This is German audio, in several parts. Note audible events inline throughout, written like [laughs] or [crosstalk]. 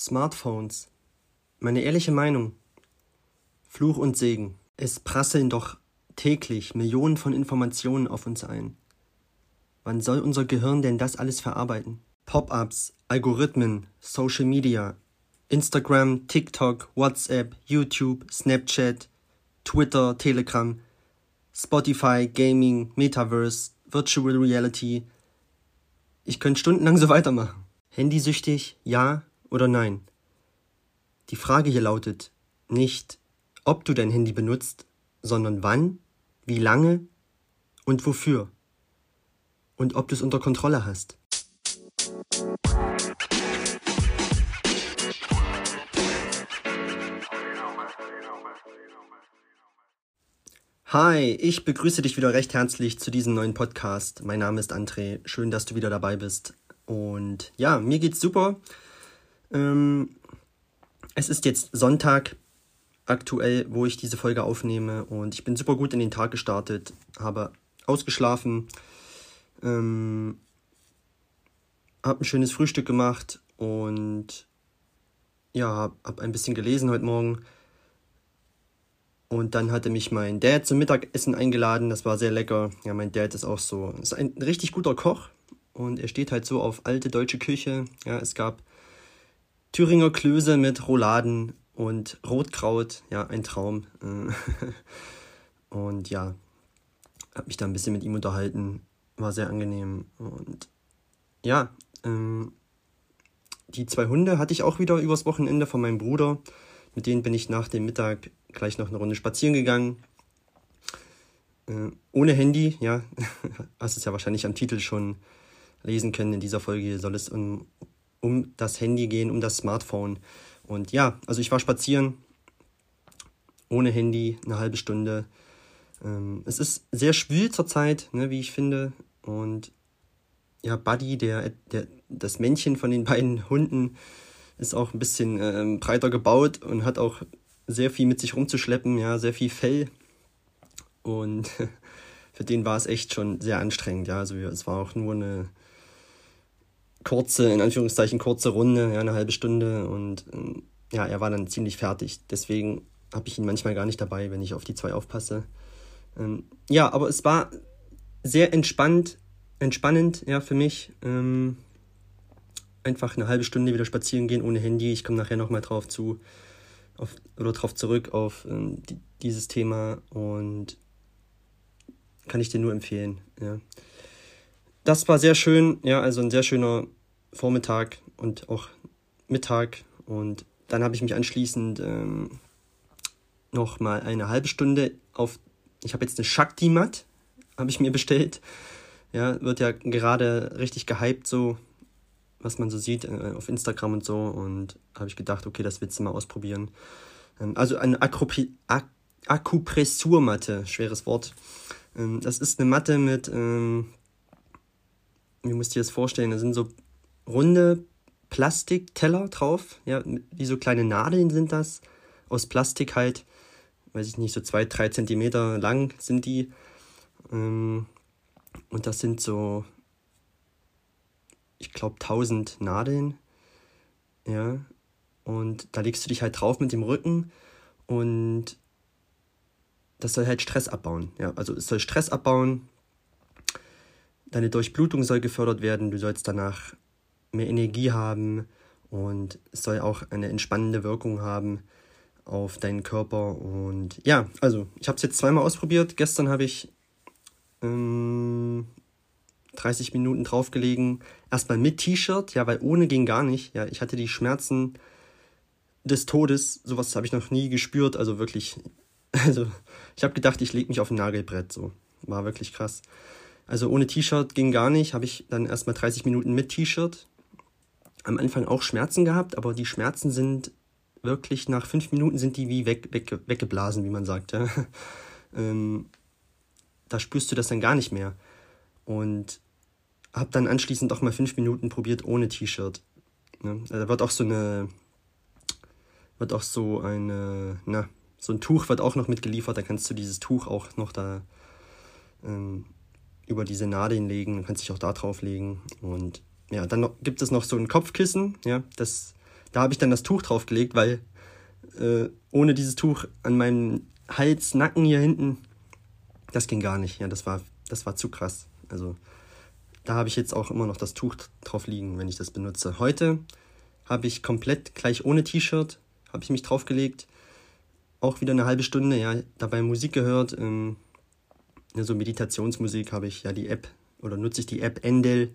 Smartphones. Meine ehrliche Meinung. Fluch und Segen. Es prasseln doch täglich Millionen von Informationen auf uns ein. Wann soll unser Gehirn denn das alles verarbeiten? Pop-ups, Algorithmen, Social Media, Instagram, TikTok, WhatsApp, YouTube, Snapchat, Twitter, Telegram, Spotify, Gaming, Metaverse, Virtual Reality. Ich könnte stundenlang so weitermachen. Handysüchtig, ja oder nein? Die Frage hier lautet nicht, ob du dein Handy benutzt, sondern wann, wie lange und wofür. Und ob du es unter Kontrolle hast. Hi, ich begrüße dich wieder recht herzlich zu diesem neuen Podcast. Mein Name ist André. Schön, dass du wieder dabei bist. Und ja, mir geht's super. Ähm, es ist jetzt Sonntag aktuell, wo ich diese Folge aufnehme und ich bin super gut in den Tag gestartet, habe ausgeschlafen, ähm, habe ein schönes Frühstück gemacht und ja, habe hab ein bisschen gelesen heute Morgen. Und dann hatte mich mein Dad zum Mittagessen eingeladen. Das war sehr lecker. Ja, mein Dad ist auch so, ist ein richtig guter Koch und er steht halt so auf alte deutsche Küche. Ja, es gab Thüringer Klöße mit Rouladen und Rotkraut. Ja, ein Traum. [laughs] und ja, habe mich da ein bisschen mit ihm unterhalten. War sehr angenehm. Und ja, ähm, die zwei Hunde hatte ich auch wieder übers Wochenende von meinem Bruder. Mit denen bin ich nach dem Mittag gleich noch eine Runde spazieren gegangen. Äh, ohne Handy, ja. [laughs] Hast es ja wahrscheinlich am Titel schon lesen können. In dieser Folge soll es um, um das Handy gehen, um das Smartphone. Und ja, also ich war spazieren, ohne Handy, eine halbe Stunde. Ähm, es ist sehr schwül zurzeit, ne, wie ich finde. Und ja, Buddy, der, der, das Männchen von den beiden Hunden, ist auch ein bisschen ähm, breiter gebaut und hat auch sehr viel mit sich rumzuschleppen, ja, sehr viel Fell. Und [laughs] für den war es echt schon sehr anstrengend, ja. Also es war auch nur eine kurze, in Anführungszeichen kurze Runde, ja, eine halbe Stunde und ähm, ja, er war dann ziemlich fertig. Deswegen habe ich ihn manchmal gar nicht dabei, wenn ich auf die zwei aufpasse. Ähm, ja, aber es war sehr entspannt, entspannend, ja, für mich. Ähm, einfach eine halbe Stunde wieder spazieren gehen ohne Handy. Ich komme nachher nochmal drauf zu, auf, oder drauf zurück auf ähm, die, dieses Thema und kann ich dir nur empfehlen, ja das war sehr schön, ja, also ein sehr schöner Vormittag und auch Mittag. Und dann habe ich mich anschließend ähm, noch mal eine halbe Stunde auf, ich habe jetzt eine Shakti-Mat, habe ich mir bestellt. Ja, wird ja gerade richtig gehypt, so, was man so sieht äh, auf Instagram und so. Und habe ich gedacht, okay, das willst du mal ausprobieren. Ähm, also eine Akropri Ak Akupressurmatte, schweres Wort. Ähm, das ist eine Matte mit ähm, wie musst dir das vorstellen? Da sind so runde Plastikteller drauf, ja, wie so kleine Nadeln sind das, aus Plastik halt, weiß ich nicht, so zwei, drei Zentimeter lang sind die. Ähm, und das sind so, ich glaube, 1000 Nadeln, ja, und da legst du dich halt drauf mit dem Rücken und das soll halt Stress abbauen, ja, also es soll Stress abbauen, Deine Durchblutung soll gefördert werden, du sollst danach mehr Energie haben und es soll auch eine entspannende Wirkung haben auf deinen Körper. Und ja, also ich habe es jetzt zweimal ausprobiert. Gestern habe ich ähm, 30 Minuten draufgelegen. Erstmal mit T-Shirt, ja, weil ohne ging gar nicht. Ja, ich hatte die Schmerzen des Todes. Sowas habe ich noch nie gespürt. Also wirklich, [laughs] also ich habe gedacht, ich lege mich auf ein Nagelbrett. So war wirklich krass. Also ohne T-Shirt ging gar nicht, habe ich dann erstmal 30 Minuten mit T-Shirt. Am Anfang auch Schmerzen gehabt, aber die Schmerzen sind wirklich nach fünf Minuten sind die wie weg, weg, weggeblasen, wie man sagt. Ja. [laughs] ähm, da spürst du das dann gar nicht mehr. Und habe dann anschließend auch mal fünf Minuten probiert ohne T-Shirt. Ne? Da wird auch so eine, wird auch so eine, na, so ein Tuch wird auch noch mitgeliefert. Da kannst du dieses Tuch auch noch da ähm, über diese Nadeln legen, du kannst dich auch da drauf legen. Und ja, dann noch, gibt es noch so ein Kopfkissen, ja, das, Da habe ich dann das Tuch draufgelegt, weil äh, ohne dieses Tuch an meinem Hals, Nacken hier hinten, das ging gar nicht. Ja, das war, das war zu krass. Also da habe ich jetzt auch immer noch das Tuch drauf liegen, wenn ich das benutze. Heute habe ich komplett gleich ohne T-Shirt, habe ich mich draufgelegt. Auch wieder eine halbe Stunde, ja, dabei Musik gehört. Ähm, ja, so Meditationsmusik habe ich ja die App oder nutze ich die App Endel.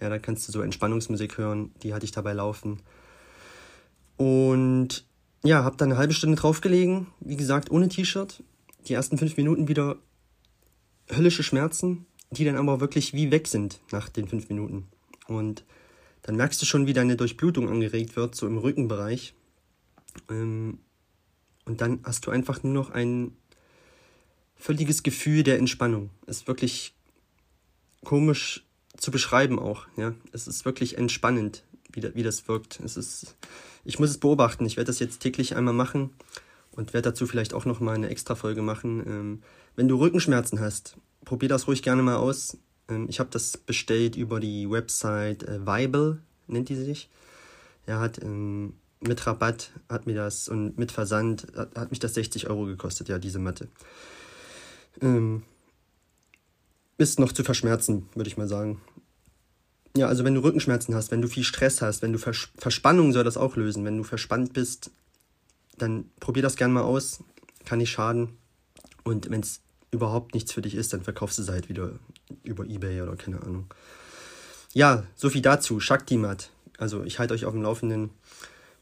Ja, da kannst du so Entspannungsmusik hören, die hatte ich dabei laufen. Und ja, habe dann eine halbe Stunde draufgelegen, wie gesagt, ohne T-Shirt. Die ersten fünf Minuten wieder höllische Schmerzen, die dann aber wirklich wie weg sind nach den fünf Minuten. Und dann merkst du schon, wie deine Durchblutung angeregt wird, so im Rückenbereich. Ähm, und dann hast du einfach nur noch ein völliges Gefühl der Entspannung. Ist wirklich komisch zu beschreiben auch. Ja, es ist wirklich entspannend, wie, da, wie das wirkt. Es ist, ich muss es beobachten. Ich werde das jetzt täglich einmal machen und werde dazu vielleicht auch noch mal eine extra Folge machen. Ähm, wenn du Rückenschmerzen hast, probier das ruhig gerne mal aus. Ähm, ich habe das bestellt über die Website äh, Vibe, nennt die sich. Er hat ähm, mit Rabatt hat mir das und mit Versand hat, hat mich das 60 Euro gekostet, ja, diese Matte. Ähm, ist noch zu verschmerzen, würde ich mal sagen. Ja, also wenn du Rückenschmerzen hast, wenn du viel Stress hast, wenn du Vers Verspannung soll das auch lösen. Wenn du verspannt bist, dann probier das gerne mal aus. Kann nicht schaden. Und wenn es überhaupt nichts für dich ist, dann verkaufst du es halt wieder über Ebay oder keine Ahnung. Ja, so viel dazu. Shaktimat. Also ich halte euch auf dem Laufenden.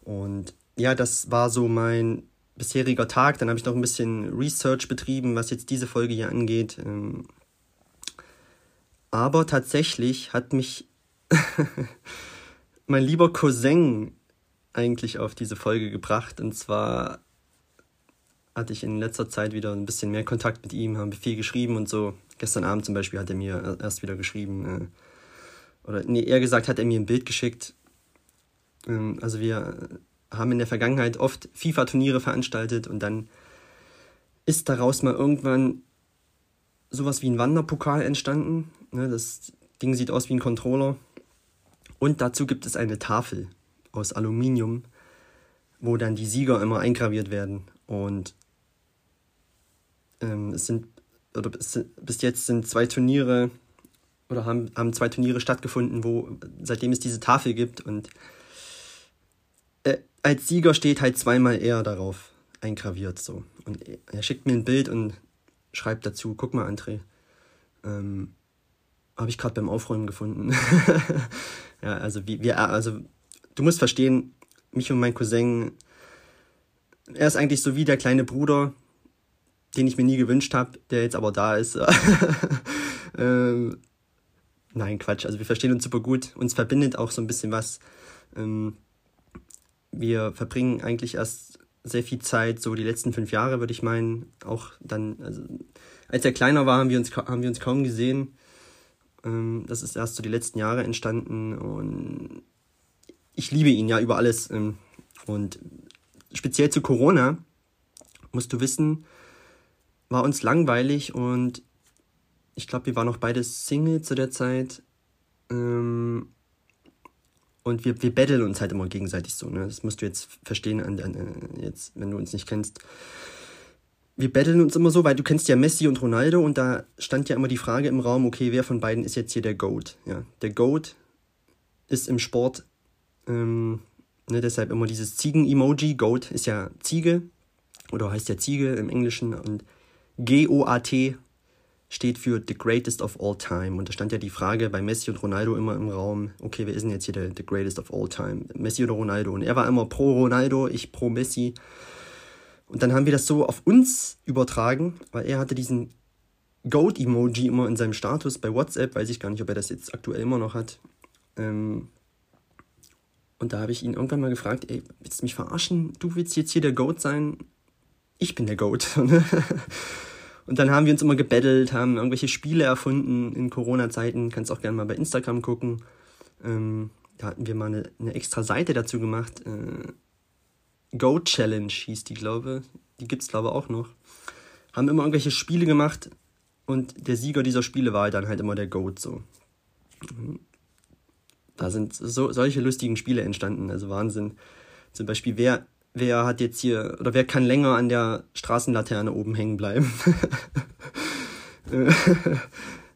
Und ja, das war so mein bisheriger Tag. Dann habe ich noch ein bisschen Research betrieben, was jetzt diese Folge hier angeht. Ähm, aber tatsächlich hat mich [laughs] mein lieber Cousin eigentlich auf diese Folge gebracht. Und zwar hatte ich in letzter Zeit wieder ein bisschen mehr Kontakt mit ihm, haben viel geschrieben und so. Gestern Abend zum Beispiel hat er mir erst wieder geschrieben. Äh, oder nee, eher gesagt hat er mir ein Bild geschickt. Ähm, also wir haben in der Vergangenheit oft FIFA-Turniere veranstaltet und dann ist daraus mal irgendwann sowas wie ein Wanderpokal entstanden. Ne, das Ding sieht aus wie ein Controller. Und dazu gibt es eine Tafel aus Aluminium, wo dann die Sieger immer eingraviert werden. Und ähm, es sind, oder bis, bis jetzt sind zwei Turniere oder haben, haben zwei Turniere stattgefunden, wo seitdem es diese Tafel gibt und als Sieger steht halt zweimal er darauf eingraviert so. Und er schickt mir ein Bild und schreibt dazu, guck mal, André, ähm, habe ich gerade beim Aufräumen gefunden. [laughs] ja, also wie wir, also du musst verstehen, mich und mein Cousin, er ist eigentlich so wie der kleine Bruder, den ich mir nie gewünscht habe, der jetzt aber da ist. [laughs] ähm, nein, Quatsch. Also wir verstehen uns super gut. Uns verbindet auch so ein bisschen was. Ähm, wir verbringen eigentlich erst sehr viel Zeit, so die letzten fünf Jahre, würde ich meinen. Auch dann, also als er kleiner war, haben wir uns, haben wir uns kaum gesehen. Ähm, das ist erst so die letzten Jahre entstanden und ich liebe ihn ja über alles. Ähm, und speziell zu Corona, musst du wissen, war uns langweilig und ich glaube, wir waren noch beide Single zu der Zeit. Ähm, und wir, wir betteln uns halt immer gegenseitig so. Ne? Das musst du jetzt verstehen, an, an, jetzt, wenn du uns nicht kennst. Wir betteln uns immer so, weil du kennst ja Messi und Ronaldo und da stand ja immer die Frage im Raum, okay, wer von beiden ist jetzt hier der GOAT? Ja, der GOAT ist im Sport ähm, ne, deshalb immer dieses Ziegen-Emoji. Goat ist ja Ziege oder heißt ja Ziege im Englischen und G-O-A-T steht für The Greatest of All Time. Und da stand ja die Frage bei Messi und Ronaldo immer im Raum, okay, wer ist denn jetzt hier der The Greatest of All Time? Messi oder Ronaldo? Und er war immer pro Ronaldo, ich pro Messi. Und dann haben wir das so auf uns übertragen, weil er hatte diesen Goat-Emoji immer in seinem Status bei WhatsApp, weiß ich gar nicht, ob er das jetzt aktuell immer noch hat. Ähm, und da habe ich ihn irgendwann mal gefragt, ey, willst du mich verarschen? Du willst jetzt hier der Goat sein? Ich bin der Goat. [laughs] und dann haben wir uns immer gebettelt, haben irgendwelche Spiele erfunden in Corona-Zeiten. Kannst auch gerne mal bei Instagram gucken. Ähm, da hatten wir mal eine, eine, extra Seite dazu gemacht. Äh, Goat Challenge hieß die, glaube Die gibt es, glaube ich, auch noch. Haben immer irgendwelche Spiele gemacht und der Sieger dieser Spiele war dann halt immer der Goat so. Da sind so, solche lustigen Spiele entstanden, also Wahnsinn. Zum Beispiel, wer, wer hat jetzt hier, oder wer kann länger an der Straßenlaterne oben hängen bleiben? [laughs]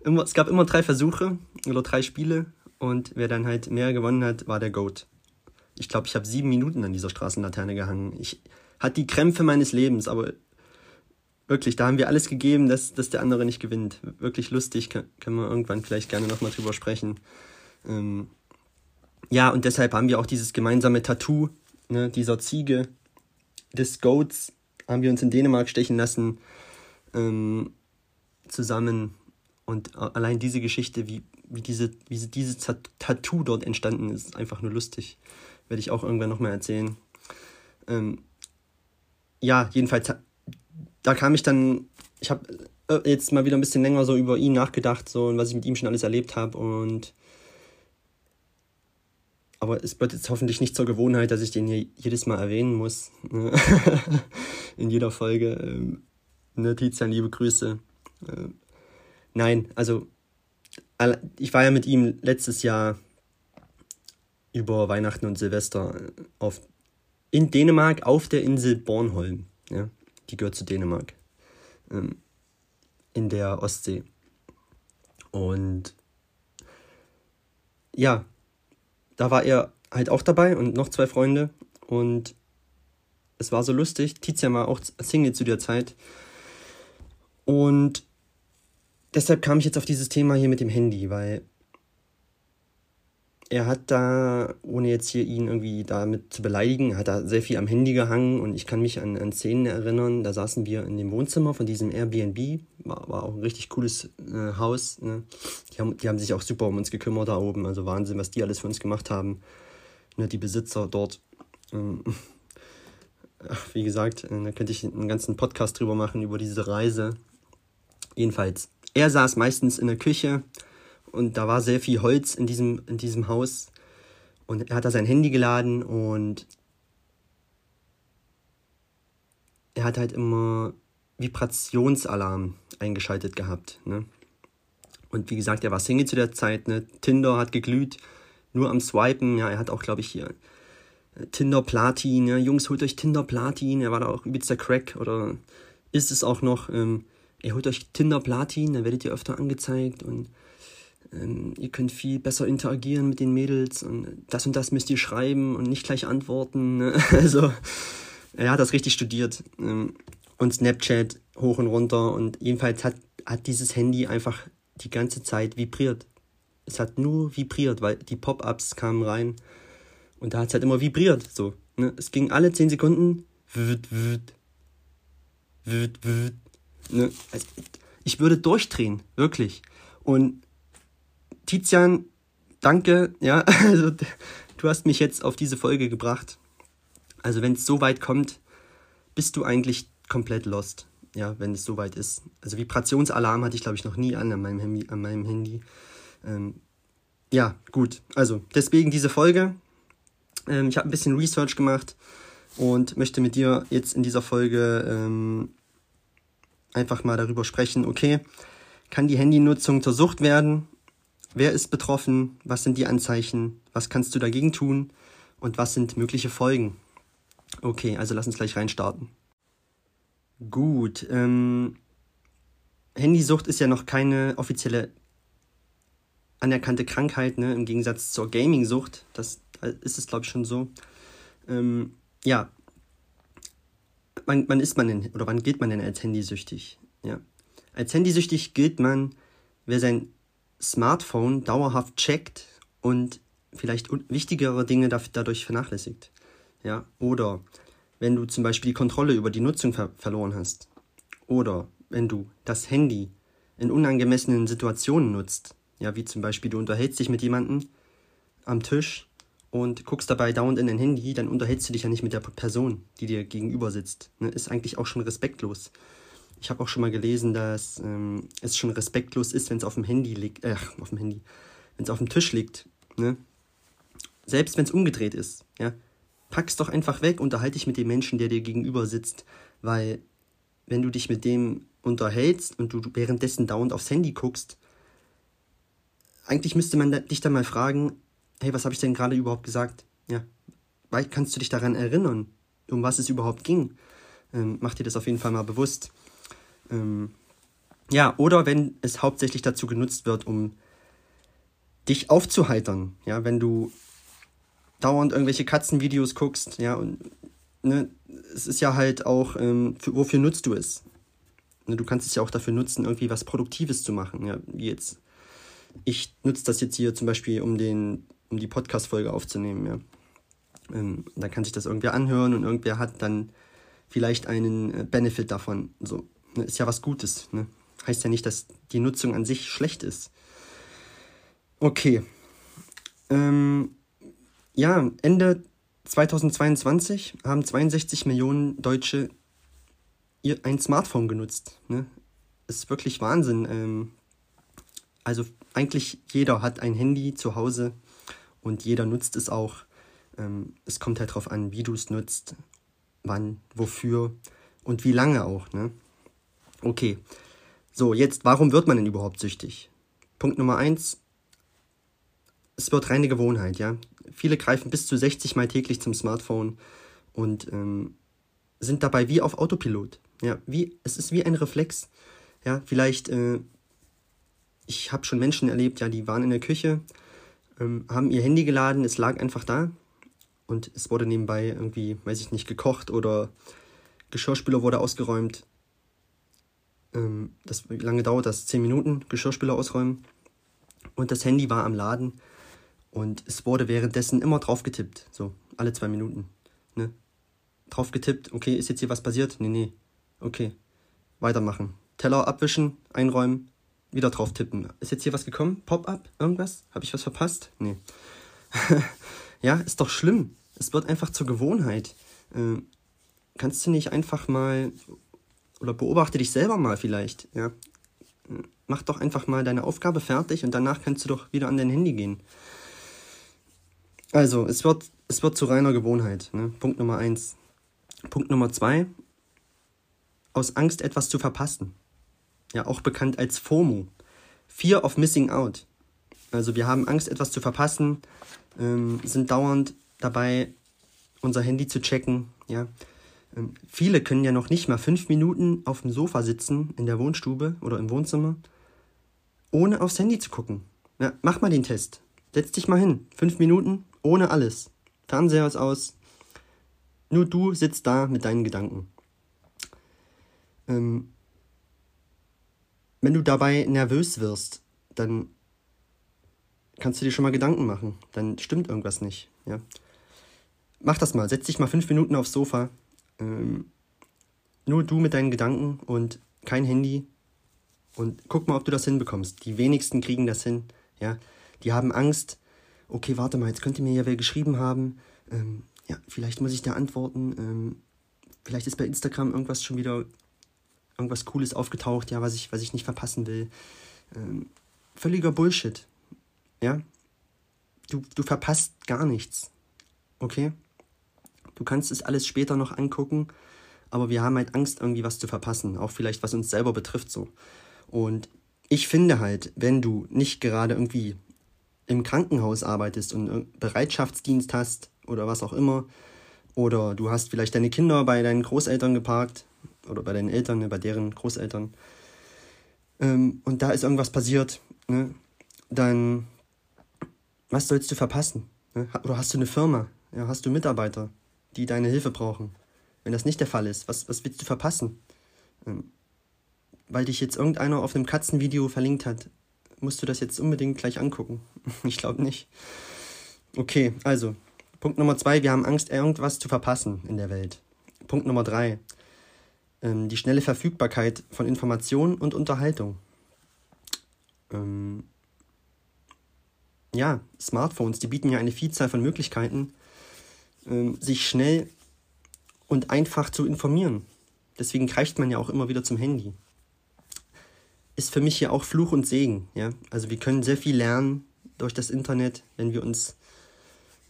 immer, es gab immer drei Versuche oder drei Spiele und wer dann halt mehr gewonnen hat, war der Goat. Ich glaube, ich habe sieben Minuten an dieser Straßenlaterne gehangen. Ich hatte die Krämpfe meines Lebens, aber wirklich, da haben wir alles gegeben, dass, dass der andere nicht gewinnt. Wirklich lustig, können wir irgendwann vielleicht gerne nochmal drüber sprechen. Ähm, ja, und deshalb haben wir auch dieses gemeinsame Tattoo ne, dieser Ziege des Goats, haben wir uns in Dänemark stechen lassen, ähm, zusammen. Und allein diese Geschichte, wie, wie, diese, wie dieses Tattoo dort entstanden ist, ist einfach nur lustig. Werde ich auch irgendwann nochmal erzählen. Ähm, ja, jedenfalls da kam ich dann, ich habe äh, jetzt mal wieder ein bisschen länger so über ihn nachgedacht, so und was ich mit ihm schon alles erlebt habe und aber es wird jetzt hoffentlich nicht zur Gewohnheit, dass ich den hier jedes Mal erwähnen muss. [laughs] In jeder Folge. Ähm, ne, Tizian, liebe Grüße. Ähm, nein, also ich war ja mit ihm letztes Jahr über Weihnachten und Silvester auf, in Dänemark auf der Insel Bornholm. Ja die gehört zu Dänemark, ähm, in der Ostsee. Und ja, da war er halt auch dabei und noch zwei Freunde und es war so lustig. Tizian war auch Single zu der Zeit. Und deshalb kam ich jetzt auf dieses Thema hier mit dem Handy, weil er hat da, ohne jetzt hier ihn irgendwie damit zu beleidigen, hat da sehr viel am Handy gehangen und ich kann mich an, an Szenen erinnern, da saßen wir in dem Wohnzimmer von diesem Airbnb, war, war auch ein richtig cooles äh, Haus. Ne? Die, haben, die haben sich auch super um uns gekümmert da oben, also Wahnsinn, was die alles für uns gemacht haben. Ne, die Besitzer dort. Ähm, [laughs] wie gesagt, äh, da könnte ich einen ganzen Podcast drüber machen, über diese Reise. Jedenfalls, er saß meistens in der Küche und da war sehr viel Holz in diesem, in diesem Haus. Und er hat da sein Handy geladen und er hat halt immer Vibrationsalarm eingeschaltet gehabt. Ne? Und wie gesagt, er war Single zu der Zeit. Ne? Tinder hat geglüht, nur am Swipen. Ja, er hat auch, glaube ich, hier äh, Tinder Platin. Ja? Jungs, holt euch Tinder Platin. Er war da auch übelster Crack oder ist es auch noch. Ähm, ihr holt euch Tinder Platin, dann werdet ihr öfter angezeigt und ähm, ihr könnt viel besser interagieren mit den Mädels und das und das müsst ihr schreiben und nicht gleich antworten. Ne? [laughs] Also, er hat das richtig studiert. Ähm, und Snapchat hoch und runter und jedenfalls hat, hat dieses Handy einfach die ganze Zeit vibriert. Es hat nur vibriert, weil die Pop-ups kamen rein und da hat es halt immer vibriert. So, ne? Es ging alle 10 Sekunden. Wüt, wüt, wüt, wüt, ne? also, ich würde durchdrehen, wirklich. Und Tizian, danke, ja, [laughs] also du hast mich jetzt auf diese Folge gebracht. Also wenn es so weit kommt, bist du eigentlich komplett lost, ja, wenn es so weit ist. Also Vibrationsalarm hatte ich, glaube ich, noch nie an, an meinem Handy. An meinem Handy. Ähm, ja, gut. Also deswegen diese Folge. Ähm, ich habe ein bisschen Research gemacht und möchte mit dir jetzt in dieser Folge ähm, einfach mal darüber sprechen, okay, kann die Handynutzung zur Sucht werden? Wer ist betroffen? Was sind die Anzeichen? Was kannst du dagegen tun? Und was sind mögliche Folgen? Okay, also lass uns gleich reinstarten. Gut, ähm, Handysucht ist ja noch keine offizielle anerkannte Krankheit, ne? im Gegensatz zur Gaming-Sucht. Das ist es, glaube ich, schon so. Ähm, ja, wann, wann ist man denn, oder wann gilt man denn als handysüchtig? Ja. Als handysüchtig gilt man, wer sein Smartphone dauerhaft checkt und vielleicht wichtigere Dinge dadurch vernachlässigt. Ja? Oder wenn du zum Beispiel die Kontrolle über die Nutzung ver verloren hast. Oder wenn du das Handy in unangemessenen Situationen nutzt. Ja, wie zum Beispiel du unterhältst dich mit jemandem am Tisch und guckst dabei dauernd in dein Handy, dann unterhältst du dich ja nicht mit der Person, die dir gegenüber sitzt. Ne? Ist eigentlich auch schon respektlos. Ich habe auch schon mal gelesen, dass ähm, es schon respektlos ist, wenn es auf dem Handy liegt, äh, auf dem Handy, wenn es auf dem Tisch liegt, ne? Selbst wenn es umgedreht ist, ja? Pack's doch einfach weg, unterhalte dich mit dem Menschen, der dir gegenüber sitzt, weil wenn du dich mit dem unterhältst und du währenddessen dauernd aufs Handy guckst, eigentlich müsste man dich dann mal fragen, hey, was habe ich denn gerade überhaupt gesagt? Ja, kannst du dich daran erinnern, um was es überhaupt ging. Ähm, mach dir das auf jeden Fall mal bewusst. Ähm, ja, oder wenn es hauptsächlich dazu genutzt wird, um dich aufzuheitern. Ja, wenn du dauernd irgendwelche Katzenvideos guckst, ja, und ne, es ist ja halt auch, ähm, für, wofür nutzt du es? Ne, du kannst es ja auch dafür nutzen, irgendwie was Produktives zu machen, ja, wie jetzt. Ich nutze das jetzt hier zum Beispiel, um den, um die Podcast-Folge aufzunehmen, ja. Ähm, dann kann sich das irgendwer anhören und irgendwer hat dann vielleicht einen äh, Benefit davon. So, ne, ist ja was Gutes, ne? Heißt ja nicht, dass die Nutzung an sich schlecht ist. Okay. Ähm, ja, Ende 2022 haben 62 Millionen Deutsche ihr, ein Smartphone genutzt. Ne? Ist wirklich Wahnsinn. Ähm, also eigentlich jeder hat ein Handy zu Hause und jeder nutzt es auch. Ähm, es kommt halt darauf an, wie du es nutzt, wann, wofür und wie lange auch. Ne? Okay, so jetzt, warum wird man denn überhaupt süchtig? Punkt Nummer eins, es wird reine Gewohnheit, ja. Viele greifen bis zu 60 Mal täglich zum Smartphone und ähm, sind dabei wie auf Autopilot. Ja, wie, es ist wie ein Reflex. Ja, vielleicht, äh, ich habe schon Menschen erlebt, ja, die waren in der Küche, ähm, haben ihr Handy geladen, es lag einfach da und es wurde nebenbei irgendwie, weiß ich nicht, gekocht oder Geschirrspüler wurde ausgeräumt. Ähm, das, wie lange dauert das? Zehn Minuten, Geschirrspüler ausräumen. Und das Handy war am Laden und es wurde währenddessen immer drauf getippt, so alle zwei Minuten. Ne? Drauf getippt, okay, ist jetzt hier was passiert? Nee, nee. Okay, weitermachen. Teller abwischen, einräumen, wieder drauf tippen. Ist jetzt hier was gekommen? Pop-up? Irgendwas? Habe ich was verpasst? Nee. [laughs] ja, ist doch schlimm. Es wird einfach zur Gewohnheit. Äh, kannst du nicht einfach mal oder beobachte dich selber mal vielleicht, ja? Mach doch einfach mal deine Aufgabe fertig und danach kannst du doch wieder an dein Handy gehen. Also, es wird, es wird zu reiner Gewohnheit. Ne? Punkt Nummer eins. Punkt Nummer zwei. Aus Angst, etwas zu verpassen. Ja, auch bekannt als FOMO. Fear of Missing Out. Also, wir haben Angst, etwas zu verpassen, ähm, sind dauernd dabei, unser Handy zu checken. Ja? Ähm, viele können ja noch nicht mal fünf Minuten auf dem Sofa sitzen, in der Wohnstube oder im Wohnzimmer, ohne aufs Handy zu gucken. Ja, mach mal den Test. Setz dich mal hin. Fünf Minuten, ohne alles. Fernseher ist aus. Nur du sitzt da mit deinen Gedanken. Ähm, wenn du dabei nervös wirst, dann kannst du dir schon mal Gedanken machen. Dann stimmt irgendwas nicht. Ja? Mach das mal. Setz dich mal fünf Minuten aufs Sofa. Ähm, nur du mit deinen Gedanken und kein Handy. Und guck mal, ob du das hinbekommst. Die wenigsten kriegen das hin. Ja? Die haben Angst, okay, warte mal, jetzt könnte mir ja wer geschrieben haben, ähm, ja, vielleicht muss ich da antworten, ähm, vielleicht ist bei Instagram irgendwas schon wieder, irgendwas Cooles aufgetaucht, ja, was ich, was ich nicht verpassen will. Ähm, völliger Bullshit, ja. Du, du verpasst gar nichts, okay? Du kannst es alles später noch angucken, aber wir haben halt Angst, irgendwie was zu verpassen, auch vielleicht was uns selber betrifft so. Und ich finde halt, wenn du nicht gerade irgendwie im Krankenhaus arbeitest und Bereitschaftsdienst hast oder was auch immer, oder du hast vielleicht deine Kinder bei deinen Großeltern geparkt oder bei deinen Eltern, ne, bei deren Großeltern, ähm, und da ist irgendwas passiert, ne, dann was sollst du verpassen? Ne? Oder hast du eine Firma? Ja, hast du Mitarbeiter, die deine Hilfe brauchen? Wenn das nicht der Fall ist, was, was willst du verpassen? Ähm, weil dich jetzt irgendeiner auf einem Katzenvideo verlinkt hat, musst du das jetzt unbedingt gleich angucken. [laughs] ich glaube nicht. Okay, also, Punkt Nummer zwei, wir haben Angst, irgendwas zu verpassen in der Welt. Punkt Nummer drei, ähm, die schnelle Verfügbarkeit von Informationen und Unterhaltung. Ähm, ja, Smartphones, die bieten ja eine Vielzahl von Möglichkeiten, sich schnell und einfach zu informieren. Deswegen greift man ja auch immer wieder zum Handy ist für mich hier auch Fluch und Segen. Ja? Also wir können sehr viel lernen durch das Internet, wenn wir uns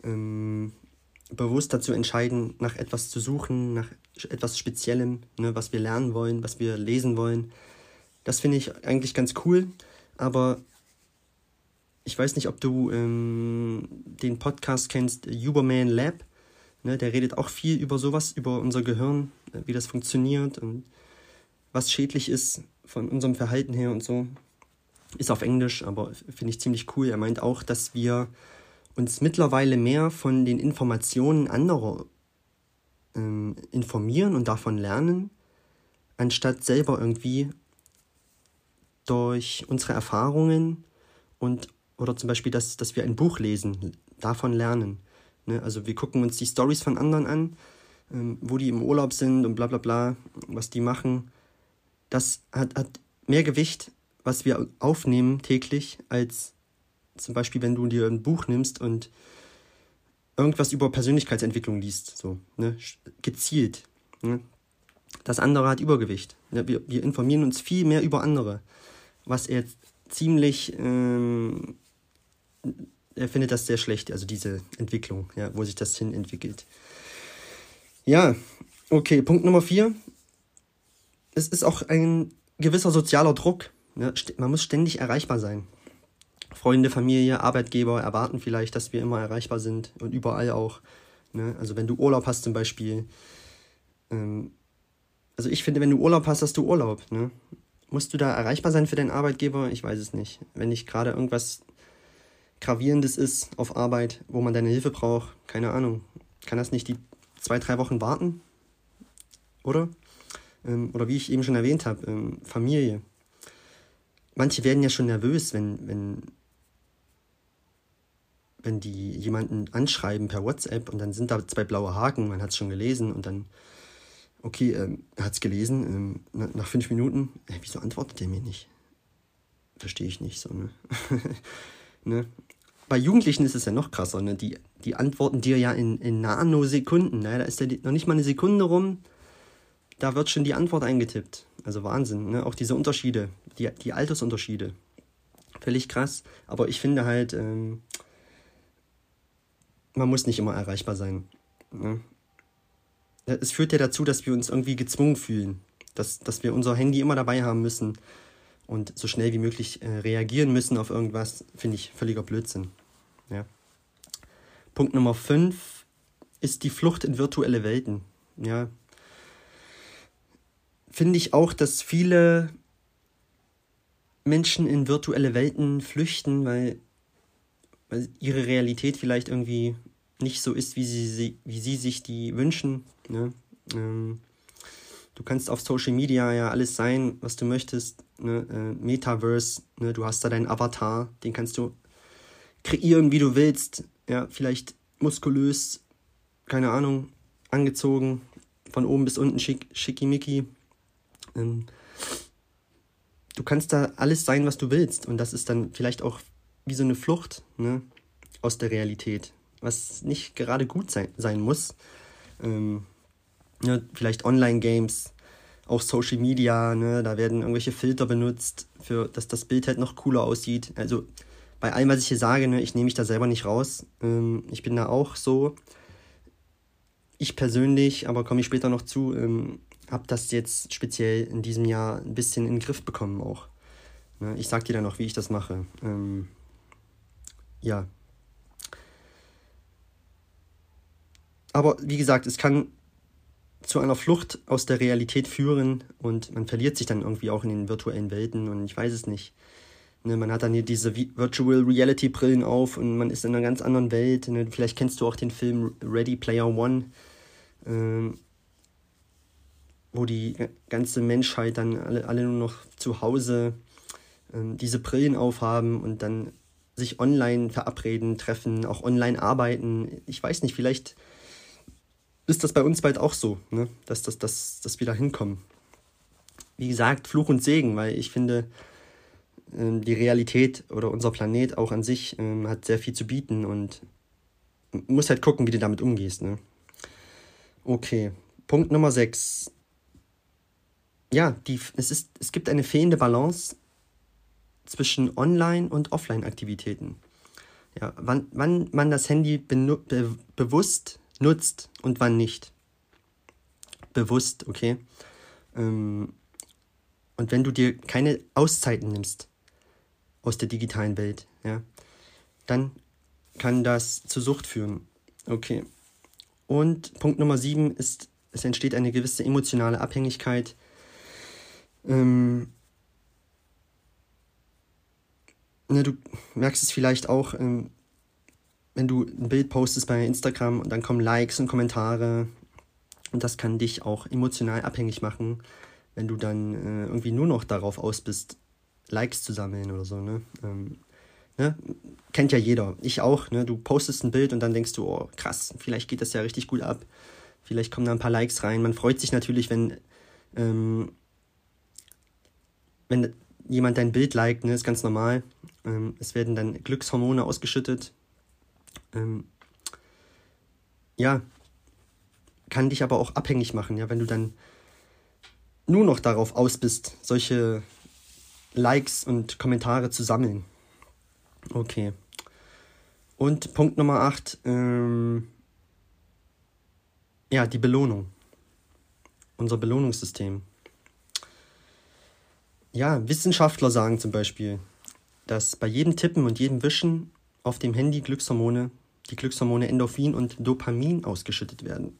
ähm, bewusst dazu entscheiden, nach etwas zu suchen, nach etwas Speziellem, ne, was wir lernen wollen, was wir lesen wollen. Das finde ich eigentlich ganz cool, aber ich weiß nicht, ob du ähm, den Podcast kennst, Uberman Lab. Ne, der redet auch viel über sowas, über unser Gehirn, äh, wie das funktioniert und was schädlich ist von unserem Verhalten her und so. Ist auf Englisch, aber finde ich ziemlich cool. Er meint auch, dass wir uns mittlerweile mehr von den Informationen anderer ähm, informieren und davon lernen, anstatt selber irgendwie durch unsere Erfahrungen und oder zum Beispiel, dass, dass wir ein Buch lesen, davon lernen. Ne? Also wir gucken uns die Stories von anderen an, ähm, wo die im Urlaub sind und bla bla bla, was die machen. Das hat, hat mehr Gewicht, was wir aufnehmen täglich, als zum Beispiel, wenn du dir ein Buch nimmst und irgendwas über Persönlichkeitsentwicklung liest, so, ne? gezielt. Ne? Das andere hat Übergewicht. Wir, wir informieren uns viel mehr über andere, was er ziemlich ähm, er findet das sehr schlecht, also diese Entwicklung, ja, wo sich das hin entwickelt. Ja, okay, Punkt Nummer vier. Es ist auch ein gewisser sozialer Druck. Ja, man muss ständig erreichbar sein. Freunde, Familie, Arbeitgeber erwarten vielleicht, dass wir immer erreichbar sind und überall auch. Ne? Also wenn du Urlaub hast zum Beispiel. Ähm, also ich finde, wenn du Urlaub hast, hast du Urlaub. Ne? Musst du da erreichbar sein für deinen Arbeitgeber? Ich weiß es nicht. Wenn ich gerade irgendwas Gravierendes ist auf Arbeit, wo man deine Hilfe braucht, keine Ahnung, kann das nicht die zwei, drei Wochen warten? Oder? Ähm, oder wie ich eben schon erwähnt habe, ähm, Familie. Manche werden ja schon nervös, wenn, wenn, wenn die jemanden anschreiben per WhatsApp und dann sind da zwei blaue Haken, man hat es schon gelesen und dann, okay, ähm, hat es gelesen, ähm, nach fünf Minuten, äh, wieso antwortet er mir nicht? Verstehe ich nicht so, ne? [laughs] ne? bei Jugendlichen ist es ja noch krasser, ne? Die, die antworten dir ja in, in Nanosekunden. Ne? Da ist ja noch nicht mal eine Sekunde rum, da wird schon die Antwort eingetippt. Also Wahnsinn, ne? Auch diese Unterschiede, die, die Altersunterschiede. Völlig krass. Aber ich finde halt, ähm, man muss nicht immer erreichbar sein. Ne? Es führt ja dazu, dass wir uns irgendwie gezwungen fühlen. Dass, dass wir unser Handy immer dabei haben müssen und so schnell wie möglich äh, reagieren müssen auf irgendwas, finde ich völliger Blödsinn. Ja. Punkt Nummer 5 ist die Flucht in virtuelle Welten. Ja. Finde ich auch, dass viele Menschen in virtuelle Welten flüchten, weil, weil ihre Realität vielleicht irgendwie nicht so ist, wie sie, wie sie sich die wünschen. Ne? Ähm, du kannst auf Social Media ja alles sein, was du möchtest. Ne? Äh, Metaverse, ne? du hast da deinen Avatar, den kannst du kreieren, wie du willst. Ja, vielleicht muskulös, keine Ahnung, angezogen, von oben bis unten schick, schickimicki. Ähm, du kannst da alles sein, was du willst. Und das ist dann vielleicht auch wie so eine Flucht ne? aus der Realität, was nicht gerade gut sein, sein muss. Ähm, ne, vielleicht Online-Games, auch Social Media, ne, da werden irgendwelche Filter benutzt, für, dass das Bild halt noch cooler aussieht. Also bei allem, was ich hier sage, ne, ich nehme mich da selber nicht raus. Ähm, ich bin da auch so. Ich persönlich, aber komme ich später noch zu, ähm, habe das jetzt speziell in diesem Jahr ein bisschen in den Griff bekommen auch. Ne, ich sag dir dann noch, wie ich das mache. Ähm, ja. Aber wie gesagt, es kann zu einer Flucht aus der Realität führen und man verliert sich dann irgendwie auch in den virtuellen Welten und ich weiß es nicht. Ne, man hat dann hier diese Virtual Reality Brillen auf und man ist in einer ganz anderen Welt. Ne, vielleicht kennst du auch den Film Ready Player One, ähm, wo die ganze Menschheit dann alle, alle nur noch zu Hause ähm, diese Brillen aufhaben und dann sich online verabreden, treffen, auch online arbeiten. Ich weiß nicht, vielleicht ist das bei uns bald auch so, ne? dass, dass, dass, dass wir da hinkommen. Wie gesagt, Fluch und Segen, weil ich finde, ähm, die Realität oder unser Planet auch an sich ähm, hat sehr viel zu bieten und muss halt gucken, wie du damit umgehst. Ne? Okay, Punkt Nummer 6. Ja, die, es, ist, es gibt eine fehlende Balance zwischen Online- und Offline-Aktivitäten. Ja, wann, wann man das Handy be bewusst nutzt und wann nicht. Bewusst, okay? Ähm, und wenn du dir keine Auszeiten nimmst aus der digitalen Welt, ja, dann kann das zu Sucht führen. Okay. Und Punkt Nummer sieben ist, es entsteht eine gewisse emotionale Abhängigkeit. Ähm, ne, du merkst es vielleicht auch, ähm, wenn du ein Bild postest bei Instagram und dann kommen Likes und Kommentare und das kann dich auch emotional abhängig machen, wenn du dann äh, irgendwie nur noch darauf aus bist, Likes zu sammeln oder so, ne? Ähm, ne? Kennt ja jeder. Ich auch, ne? Du postest ein Bild und dann denkst du, oh krass, vielleicht geht das ja richtig gut ab. Vielleicht kommen da ein paar Likes rein. Man freut sich natürlich, wenn, ähm, wenn jemand dein Bild liked, ne? Ist ganz normal. Ähm, es werden dann Glückshormone ausgeschüttet. Ähm, ja, kann dich aber auch abhängig machen, ja, wenn du dann nur noch darauf aus bist, solche Likes und Kommentare zu sammeln. Okay. Und Punkt Nummer 8, ähm, ja, die Belohnung. Unser Belohnungssystem. Ja, Wissenschaftler sagen zum Beispiel, dass bei jedem Tippen und jedem Wischen auf dem Handy Glückshormone, die Glückshormone Endorphin und Dopamin ausgeschüttet werden.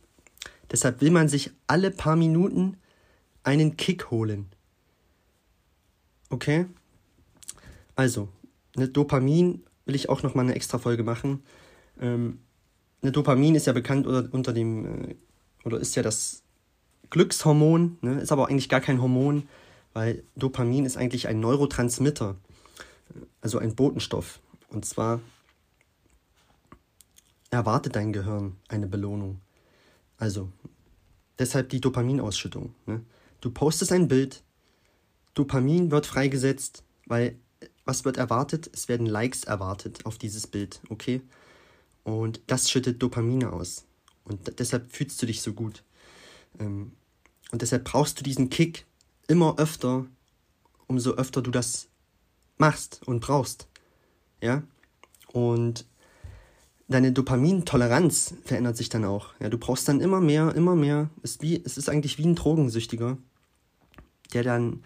Deshalb will man sich alle paar Minuten einen Kick holen. Okay? Also, eine Dopamin will ich auch nochmal eine extra Folge machen. Ähm, eine Dopamin ist ja bekannt unter, unter dem, äh, oder ist ja das Glückshormon, ne? ist aber eigentlich gar kein Hormon, weil Dopamin ist eigentlich ein Neurotransmitter, also ein Botenstoff. Und zwar erwartet dein Gehirn eine Belohnung. Also, deshalb die Dopaminausschüttung. Ne? Du postest ein Bild, Dopamin wird freigesetzt, weil was wird erwartet? Es werden Likes erwartet auf dieses Bild, okay? Und das schüttet Dopamine aus. Und deshalb fühlst du dich so gut. Ähm, und deshalb brauchst du diesen Kick immer öfter, umso öfter du das machst und brauchst. Ja? Und deine Dopamintoleranz verändert sich dann auch. Ja, du brauchst dann immer mehr, immer mehr. Es ist, wie, es ist eigentlich wie ein Drogensüchtiger, der dann,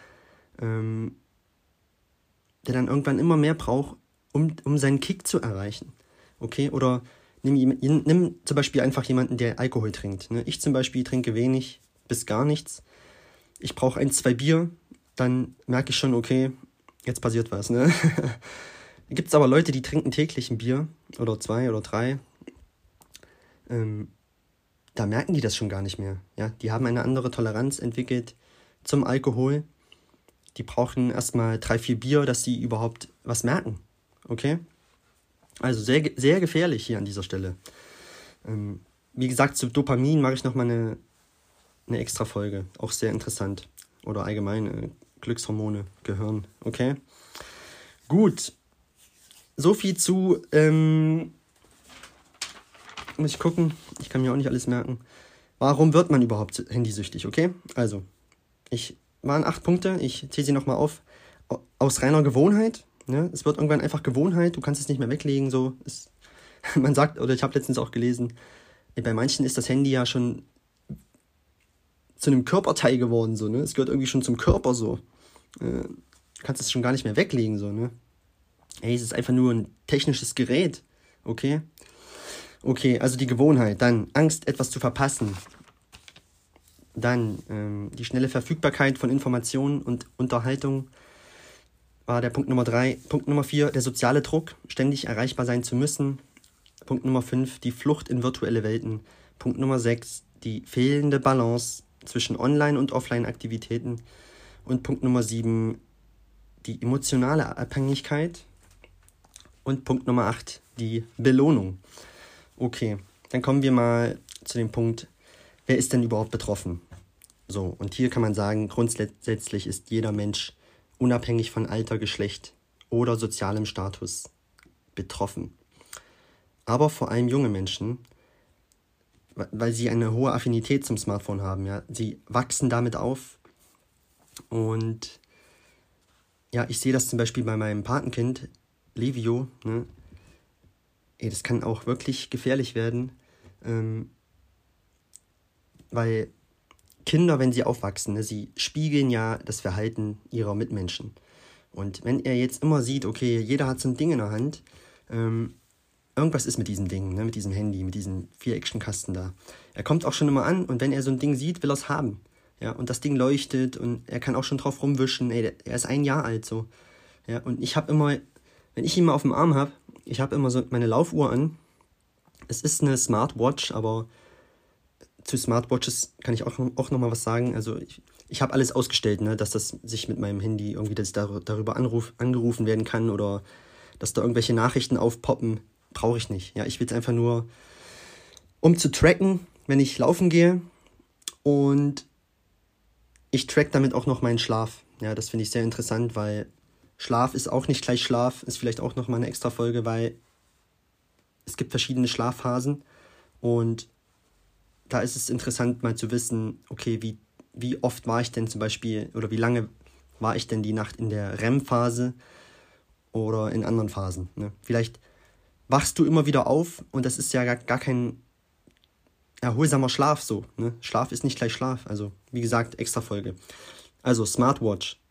ähm, der dann irgendwann immer mehr braucht, um, um seinen Kick zu erreichen. Okay? Oder nimm, nimm zum Beispiel einfach jemanden, der Alkohol trinkt. Ne? Ich zum Beispiel trinke wenig bis gar nichts. Ich brauche ein, zwei Bier, dann merke ich schon, okay, jetzt passiert was. Ne? [laughs] Gibt es aber Leute, die trinken täglich ein Bier oder zwei oder drei. Ähm, da merken die das schon gar nicht mehr. Ja? Die haben eine andere Toleranz entwickelt zum Alkohol. Die brauchen erstmal drei, vier Bier, dass sie überhaupt was merken. Okay? Also sehr, sehr gefährlich hier an dieser Stelle. Ähm, wie gesagt, zu Dopamin mache ich nochmal eine, eine extra Folge. Auch sehr interessant. Oder allgemein äh, Glückshormone, Gehirn. Okay? Gut so viel zu. Ähm, muss ich gucken. Ich kann mir auch nicht alles merken. Warum wird man überhaupt handysüchtig, okay? Also, ich waren acht Punkte. Ich zähle sie nochmal auf. Aus reiner Gewohnheit. Ne? Es wird irgendwann einfach Gewohnheit. Du kannst es nicht mehr weglegen. So. Es, [laughs] man sagt, oder ich habe letztens auch gelesen, bei manchen ist das Handy ja schon zu einem Körperteil geworden. So, ne? Es gehört irgendwie schon zum Körper so. Äh, du kannst es schon gar nicht mehr weglegen. So, ne? Ey, es ist einfach nur ein technisches Gerät. Okay? Okay, also die Gewohnheit. Dann Angst, etwas zu verpassen. Dann ähm, die schnelle Verfügbarkeit von Informationen und Unterhaltung war der Punkt Nummer drei. Punkt Nummer vier, der soziale Druck, ständig erreichbar sein zu müssen. Punkt Nummer fünf, die Flucht in virtuelle Welten. Punkt Nummer sechs, die fehlende Balance zwischen Online- und Offline-Aktivitäten. Und Punkt Nummer sieben, die emotionale Abhängigkeit und Punkt Nummer 8, die Belohnung. Okay, dann kommen wir mal zu dem Punkt, wer ist denn überhaupt betroffen? So, und hier kann man sagen, grundsätzlich ist jeder Mensch unabhängig von Alter, Geschlecht oder sozialem Status betroffen. Aber vor allem junge Menschen, weil sie eine hohe Affinität zum Smartphone haben, ja, sie wachsen damit auf und ja, ich sehe das zum Beispiel bei meinem Patenkind. Livio, ne? Ey, das kann auch wirklich gefährlich werden. Ähm, weil Kinder, wenn sie aufwachsen, ne, sie spiegeln ja das Verhalten ihrer Mitmenschen. Und wenn er jetzt immer sieht, okay, jeder hat so ein Ding in der Hand, ähm, irgendwas ist mit diesem Ding, ne, mit diesem Handy, mit diesem Vier-Action-Kasten da. Er kommt auch schon immer an und wenn er so ein Ding sieht, will er es haben. Ja, und das Ding leuchtet und er kann auch schon drauf rumwischen. Ey, er ist ein Jahr alt so. Ja, und ich habe immer, wenn ich ihn mal auf dem Arm habe, ich habe immer so meine Laufuhr an. Es ist eine Smartwatch, aber zu Smartwatches kann ich auch, auch nochmal was sagen. Also ich, ich habe alles ausgestellt, ne, dass das sich mit meinem Handy irgendwie dass dar darüber anruf, angerufen werden kann oder dass da irgendwelche Nachrichten aufpoppen. Brauche ich nicht. Ja, ich will es einfach nur, um zu tracken, wenn ich laufen gehe. Und ich track damit auch noch meinen Schlaf. Ja, das finde ich sehr interessant, weil Schlaf ist auch nicht gleich Schlaf, ist vielleicht auch nochmal eine extra Folge, weil es gibt verschiedene Schlafphasen und da ist es interessant mal zu wissen, okay, wie, wie oft war ich denn zum Beispiel oder wie lange war ich denn die Nacht in der REM-Phase oder in anderen Phasen. Ne? Vielleicht wachst du immer wieder auf und das ist ja gar, gar kein erholsamer Schlaf so. Ne? Schlaf ist nicht gleich Schlaf. Also, wie gesagt, extra Folge. Also, Smartwatch.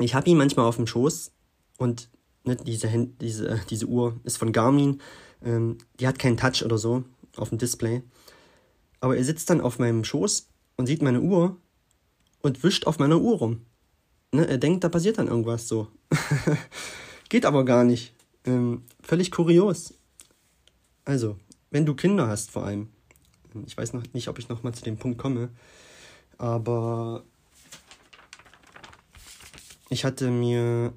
Ich habe ihn manchmal auf dem Schoß und ne, diese, diese, diese Uhr ist von Garmin. Ähm, die hat keinen Touch oder so auf dem Display. Aber er sitzt dann auf meinem Schoß und sieht meine Uhr und wischt auf meiner Uhr rum. Ne, er denkt, da passiert dann irgendwas so. [laughs] Geht aber gar nicht. Ähm, völlig kurios. Also, wenn du Kinder hast vor allem. Ich weiß noch nicht, ob ich nochmal zu dem Punkt komme. Aber ich hatte mir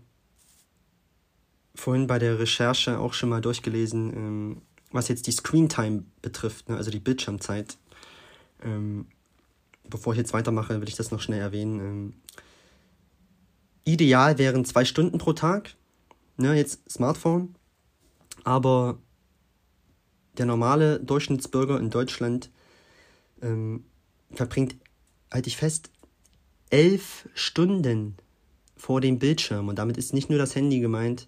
vorhin bei der Recherche auch schon mal durchgelesen, ähm, was jetzt die Screen Time betrifft, ne, also die Bildschirmzeit. Ähm, bevor ich jetzt weitermache, will ich das noch schnell erwähnen. Ähm, ideal wären zwei Stunden pro Tag, ne, jetzt Smartphone, aber der normale Durchschnittsbürger in Deutschland ähm, verbringt, halte ich fest, elf Stunden vor dem Bildschirm. Und damit ist nicht nur das Handy gemeint.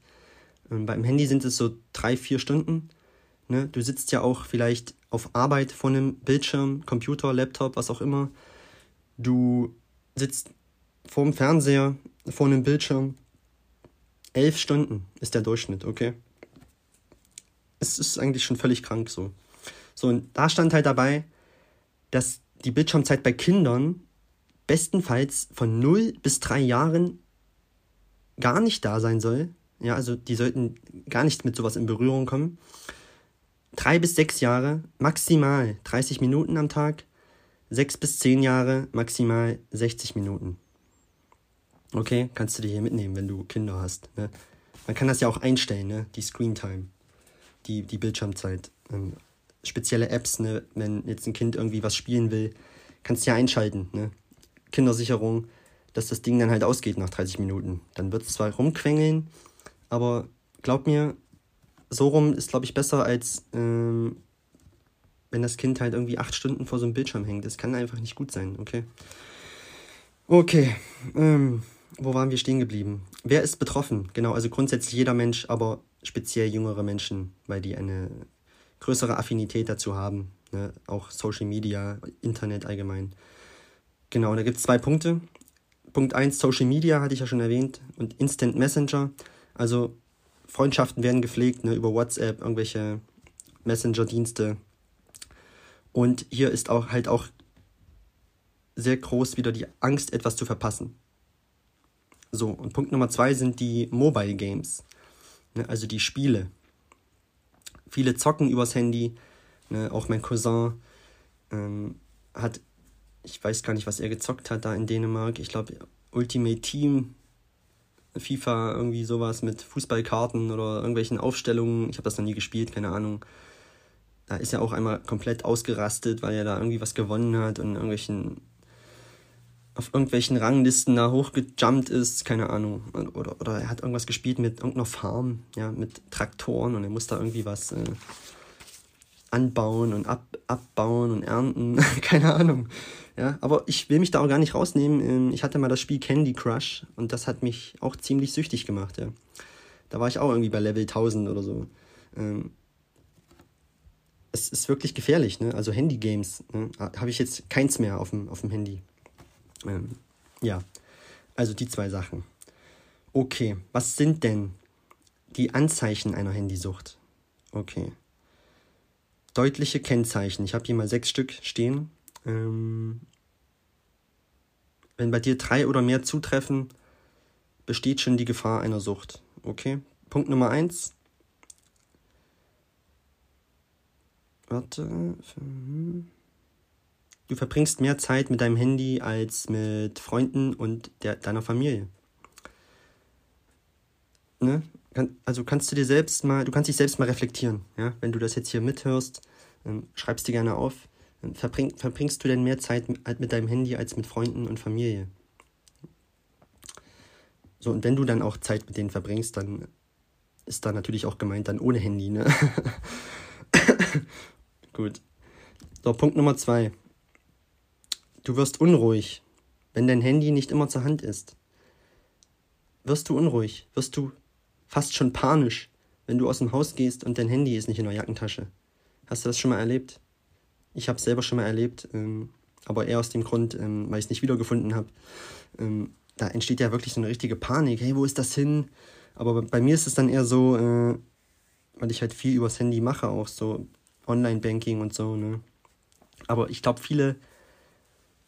Ähm, beim Handy sind es so drei, vier Stunden. Ne? Du sitzt ja auch vielleicht auf Arbeit vor einem Bildschirm, Computer, Laptop, was auch immer. Du sitzt vor dem Fernseher, vor einem Bildschirm. Elf Stunden ist der Durchschnitt, okay? Es ist eigentlich schon völlig krank so. So, und da stand halt dabei, dass die Bildschirmzeit bei Kindern bestenfalls von 0 bis 3 Jahren gar nicht da sein soll. Ja, also die sollten gar nicht mit sowas in Berührung kommen drei bis sechs Jahre maximal 30 Minuten am Tag, sechs bis zehn Jahre maximal 60 Minuten. Okay, kannst du dir hier mitnehmen, wenn du Kinder hast. Ne? Man kann das ja auch einstellen, ne? die Screen Time, die, die Bildschirmzeit. Ähm, spezielle Apps, ne? wenn jetzt ein Kind irgendwie was spielen will, kannst du ja einschalten. Ne? Kindersicherung, dass das Ding dann halt ausgeht nach 30 Minuten. Dann wird es zwar rumquengeln, aber glaub mir, so rum ist, glaube ich, besser als ähm, wenn das Kind halt irgendwie acht Stunden vor so einem Bildschirm hängt. Das kann einfach nicht gut sein, okay? Okay, ähm, wo waren wir stehen geblieben? Wer ist betroffen? Genau, also grundsätzlich jeder Mensch, aber speziell jüngere Menschen, weil die eine größere Affinität dazu haben. Ne? Auch Social Media, Internet allgemein. Genau, da gibt es zwei Punkte. Punkt 1, Social Media hatte ich ja schon erwähnt und Instant Messenger. Also Freundschaften werden gepflegt, ne, über WhatsApp, irgendwelche Messenger-Dienste. Und hier ist auch halt auch sehr groß wieder die Angst, etwas zu verpassen. So, und Punkt Nummer zwei sind die Mobile Games, ne, also die Spiele. Viele zocken übers Handy, ne, auch mein Cousin ähm, hat, ich weiß gar nicht, was er gezockt hat da in Dänemark, ich glaube Ultimate Team FIFA irgendwie sowas mit Fußballkarten oder irgendwelchen Aufstellungen. Ich habe das noch nie gespielt, keine Ahnung. Da ist er auch einmal komplett ausgerastet, weil er da irgendwie was gewonnen hat und irgendwelchen auf irgendwelchen Ranglisten da hochgejumpt ist, keine Ahnung. Oder, oder er hat irgendwas gespielt mit irgendeiner Farm, ja, mit Traktoren und er muss da irgendwie was äh, anbauen und ab, abbauen und ernten, [laughs] keine Ahnung. Ja, aber ich will mich da auch gar nicht rausnehmen. Ähm, ich hatte mal das Spiel Candy Crush und das hat mich auch ziemlich süchtig gemacht, ja. Da war ich auch irgendwie bei Level 1000 oder so. Ähm, es ist wirklich gefährlich, ne? Also Handy-Games ne? habe ich jetzt keins mehr auf dem, auf dem Handy. Ähm, ja, also die zwei Sachen. Okay, was sind denn die Anzeichen einer Handysucht? Okay. Deutliche Kennzeichen. Ich habe hier mal sechs Stück stehen. Ähm, wenn bei dir drei oder mehr zutreffen, besteht schon die Gefahr einer Sucht. Okay. Punkt Nummer eins. Warte. Du verbringst mehr Zeit mit deinem Handy als mit Freunden und der, deiner Familie. Ne? Also kannst du dir selbst mal, du kannst dich selbst mal reflektieren, ja? Wenn du das jetzt hier mithörst, ähm, schreibst dir gerne auf. Verbring, verbringst du denn mehr Zeit mit, mit deinem Handy als mit Freunden und Familie? So, und wenn du dann auch Zeit mit denen verbringst, dann ist da natürlich auch gemeint dann ohne Handy, ne? [laughs] Gut. So, Punkt Nummer zwei. Du wirst unruhig, wenn dein Handy nicht immer zur Hand ist. Wirst du unruhig, wirst du fast schon panisch, wenn du aus dem Haus gehst und dein Handy ist nicht in der Jackentasche. Hast du das schon mal erlebt? Ich habe es selber schon mal erlebt, ähm, aber eher aus dem Grund, ähm, weil ich es nicht wiedergefunden habe. Ähm, da entsteht ja wirklich so eine richtige Panik. Hey, wo ist das hin? Aber bei mir ist es dann eher so, äh, weil ich halt viel übers Handy mache, auch so Online-Banking und so, ne? Aber ich glaube, viele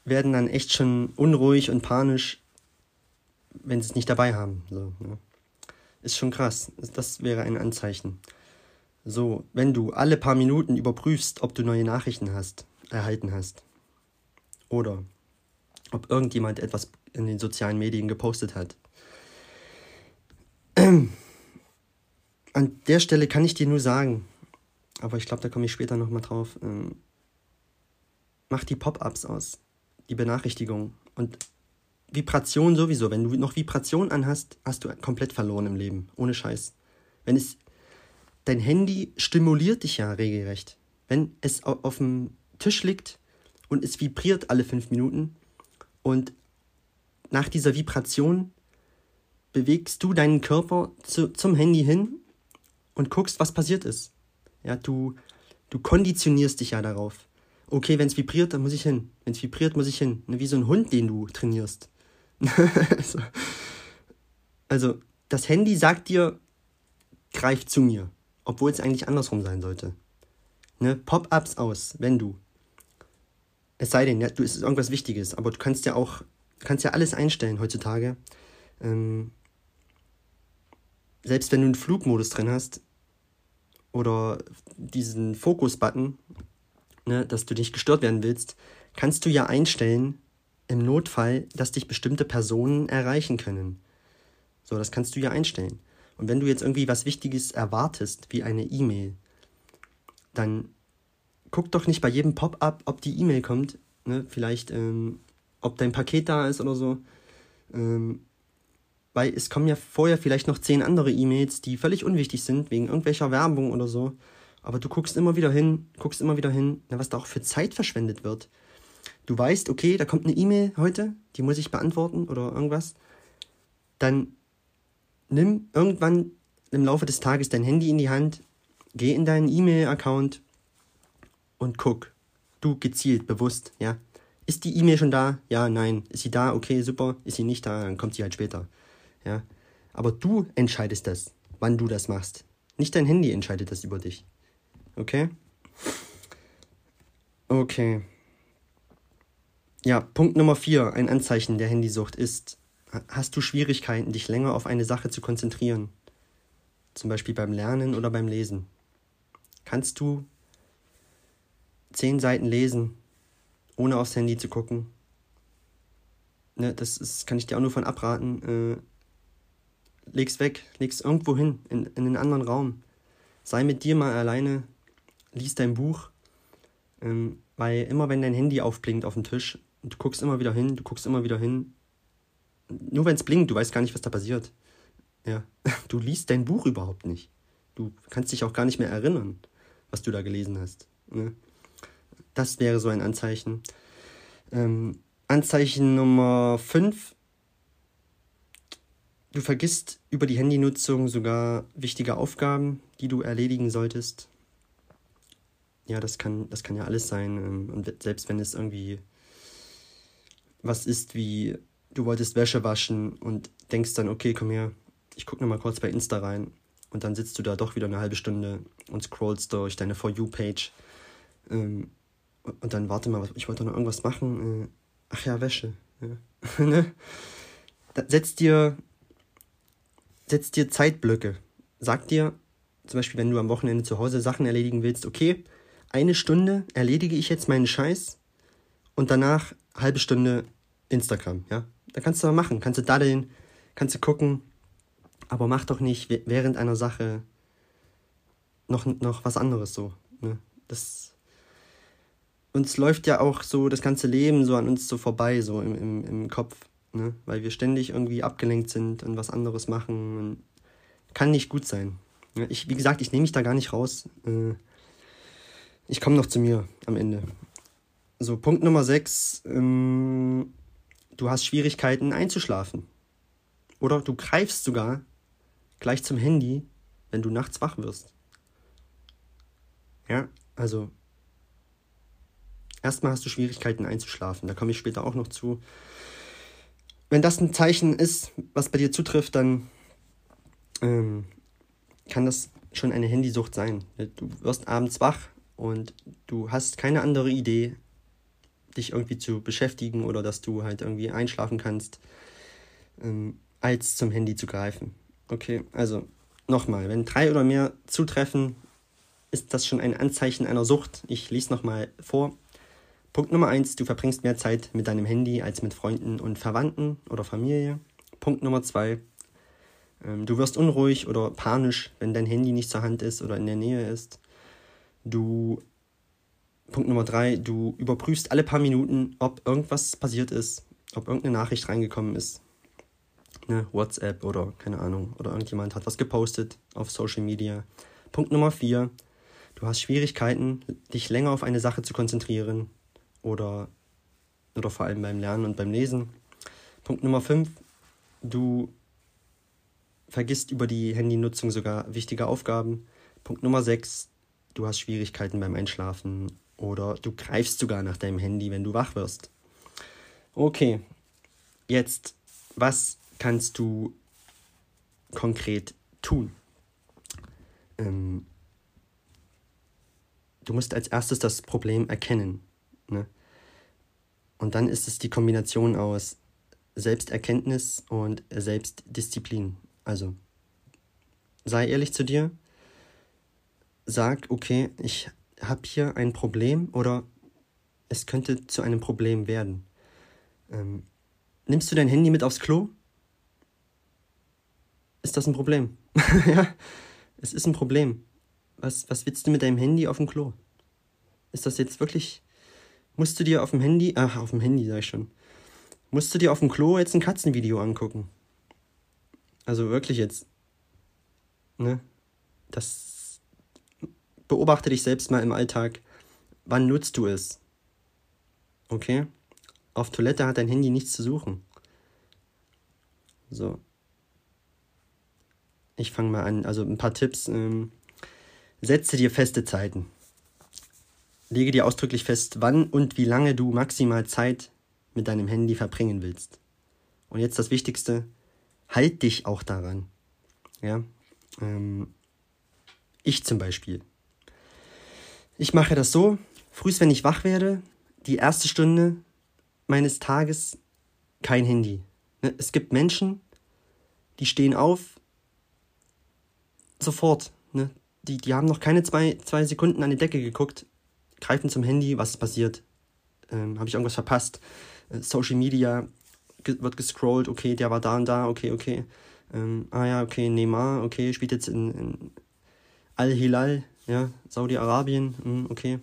werden dann echt schon unruhig und panisch, wenn sie es nicht dabei haben. So, ne? Ist schon krass. Das wäre ein Anzeichen. So, wenn du alle paar Minuten überprüfst, ob du neue Nachrichten hast, erhalten hast. Oder ob irgendjemand etwas in den sozialen Medien gepostet hat. [clears throat] An der Stelle kann ich dir nur sagen, aber ich glaube, da komme ich später nochmal drauf, ähm, mach die Pop-ups aus, die Benachrichtigung und Vibration sowieso. Wenn du noch Vibration anhast, hast du komplett verloren im Leben, ohne Scheiß. Wenn es dein Handy stimuliert dich ja regelrecht. Wenn es auf dem Tisch liegt und es vibriert alle fünf Minuten und nach dieser Vibration bewegst du deinen Körper zu, zum Handy hin und guckst, was passiert ist. Ja, du, du konditionierst dich ja darauf. Okay, wenn es vibriert, dann muss ich hin. Wenn es vibriert, muss ich hin. Wie so ein Hund, den du trainierst. [laughs] also, das Handy sagt dir, greif zu mir. Obwohl es eigentlich andersrum sein sollte. Ne? Pop-ups aus, wenn du. Es sei denn, ja, du, es ist irgendwas Wichtiges, aber du kannst ja auch, kannst ja alles einstellen heutzutage. Ähm, selbst wenn du einen Flugmodus drin hast oder diesen Fokus-Button, ne, dass du nicht gestört werden willst, kannst du ja einstellen, im Notfall, dass dich bestimmte Personen erreichen können. So, das kannst du ja einstellen. Und wenn du jetzt irgendwie was Wichtiges erwartest, wie eine E-Mail, dann guck doch nicht bei jedem Pop-up, ob die E-Mail kommt. Ne? Vielleicht, ähm, ob dein Paket da ist oder so. Ähm, weil es kommen ja vorher vielleicht noch zehn andere E-Mails, die völlig unwichtig sind, wegen irgendwelcher Werbung oder so. Aber du guckst immer wieder hin, guckst immer wieder hin, na, was da auch für Zeit verschwendet wird. Du weißt, okay, da kommt eine E-Mail heute, die muss ich beantworten oder irgendwas. Dann nimm irgendwann im Laufe des Tages dein Handy in die Hand, geh in deinen E-Mail-Account und guck. Du gezielt, bewusst, ja. Ist die E-Mail schon da? Ja, nein. Ist sie da? Okay, super. Ist sie nicht da? Dann kommt sie halt später. Ja. Aber du entscheidest das, wann du das machst. Nicht dein Handy entscheidet das über dich. Okay? Okay. Ja, Punkt Nummer vier, ein Anzeichen der Handysucht ist Hast du Schwierigkeiten, dich länger auf eine Sache zu konzentrieren? Zum Beispiel beim Lernen oder beim Lesen. Kannst du zehn Seiten lesen, ohne aufs Handy zu gucken? Ne, das ist, kann ich dir auch nur von abraten. Äh, leg's weg, leg's irgendwo hin, in, in einen anderen Raum. Sei mit dir mal alleine, lies dein Buch, ähm, weil immer wenn dein Handy aufblinkt auf dem Tisch, du guckst immer wieder hin, du guckst immer wieder hin, nur wenn es blinkt, du weißt gar nicht, was da passiert. Ja, [laughs] du liest dein Buch überhaupt nicht. Du kannst dich auch gar nicht mehr erinnern, was du da gelesen hast. Ne? Das wäre so ein Anzeichen. Ähm, Anzeichen Nummer 5. Du vergisst über die Handynutzung sogar wichtige Aufgaben, die du erledigen solltest. Ja, das kann, das kann ja alles sein. Ähm, und selbst wenn es irgendwie was ist wie du wolltest Wäsche waschen und denkst dann, okay, komm her, ich gucke nochmal kurz bei Insta rein. und dann sitzt du da doch wieder eine halbe Stunde und scrollst durch deine For You-Page. Ähm, und dann warte mal, ich wollte noch irgendwas machen. Äh, ach ja, Wäsche. Ja. [laughs] ne? setz dir, setz dir Zeitblöcke. Sag dir, zum Beispiel, wenn du am Wochenende zu Hause Sachen erledigen willst, okay, eine Stunde erledige ich jetzt meinen Scheiß und danach halbe Stunde Instagram, ja. Da kannst du mal machen, kannst du daddeln, kannst du gucken, aber mach doch nicht während einer Sache noch, noch was anderes so. Ne? Das uns läuft ja auch so das ganze Leben so an uns so vorbei, so im, im, im Kopf, ne? Weil wir ständig irgendwie abgelenkt sind und was anderes machen. Und kann nicht gut sein. Ich, wie gesagt, ich nehme mich da gar nicht raus. Äh, ich komme noch zu mir am Ende. So, Punkt Nummer 6. Ähm, du hast Schwierigkeiten einzuschlafen. Oder du greifst sogar gleich zum Handy, wenn du nachts wach wirst. Ja, also erstmal hast du Schwierigkeiten einzuschlafen. Da komme ich später auch noch zu. Wenn das ein Zeichen ist, was bei dir zutrifft, dann ähm, kann das schon eine Handysucht sein. Du wirst abends wach und du hast keine andere Idee, dich irgendwie zu beschäftigen oder dass du halt irgendwie einschlafen kannst, ähm, als zum Handy zu greifen. Okay, also nochmal, wenn drei oder mehr zutreffen, ist das schon ein Anzeichen einer Sucht. Ich lese nochmal vor. Punkt Nummer eins: Du verbringst mehr Zeit mit deinem Handy als mit Freunden und Verwandten oder Familie. Punkt Nummer zwei: ähm, Du wirst unruhig oder panisch, wenn dein Handy nicht zur Hand ist oder in der Nähe ist. Du Punkt Nummer drei: Du überprüfst alle paar Minuten, ob irgendwas passiert ist, ob irgendeine Nachricht reingekommen ist ne, WhatsApp oder keine Ahnung, oder irgendjemand hat was gepostet auf Social Media. Punkt Nummer 4, du hast Schwierigkeiten, dich länger auf eine Sache zu konzentrieren oder, oder vor allem beim Lernen und beim Lesen. Punkt Nummer 5, du vergisst über die Handynutzung sogar wichtige Aufgaben. Punkt Nummer 6, du hast Schwierigkeiten beim Einschlafen oder du greifst sogar nach deinem Handy, wenn du wach wirst. Okay, jetzt, was kannst du konkret tun? Ähm, du musst als erstes das Problem erkennen. Ne? Und dann ist es die Kombination aus Selbsterkenntnis und Selbstdisziplin. Also sei ehrlich zu dir, sag, okay, ich habe hier ein Problem oder es könnte zu einem Problem werden. Ähm, nimmst du dein Handy mit aufs Klo? ist das ein Problem. [laughs] ja, es ist ein Problem. Was, was willst du mit deinem Handy auf dem Klo? Ist das jetzt wirklich. Musst du dir auf dem Handy. Ach, auf dem Handy sag ich schon. Musst du dir auf dem Klo jetzt ein Katzenvideo angucken? Also wirklich jetzt. Ne? Das. Beobachte dich selbst mal im Alltag. Wann nutzt du es? Okay? Auf Toilette hat dein Handy nichts zu suchen. So ich fange mal an. Also ein paar Tipps. Ähm, setze dir feste Zeiten. Lege dir ausdrücklich fest, wann und wie lange du maximal Zeit mit deinem Handy verbringen willst. Und jetzt das Wichtigste, halt dich auch daran. Ja. Ähm, ich zum Beispiel. Ich mache das so, frühst, wenn ich wach werde, die erste Stunde meines Tages kein Handy. Ne, es gibt Menschen, die stehen auf, sofort. Ne? Die, die haben noch keine zwei, zwei Sekunden an die Decke geguckt, greifen zum Handy, was ist passiert? Ähm, Habe ich irgendwas verpasst? Äh, Social Media ge wird gescrollt, okay, der war da und da, okay, okay. Ähm, ah ja, okay, Neymar, okay, spielt jetzt in, in Al-Hilal, ja, Saudi-Arabien, hm, okay.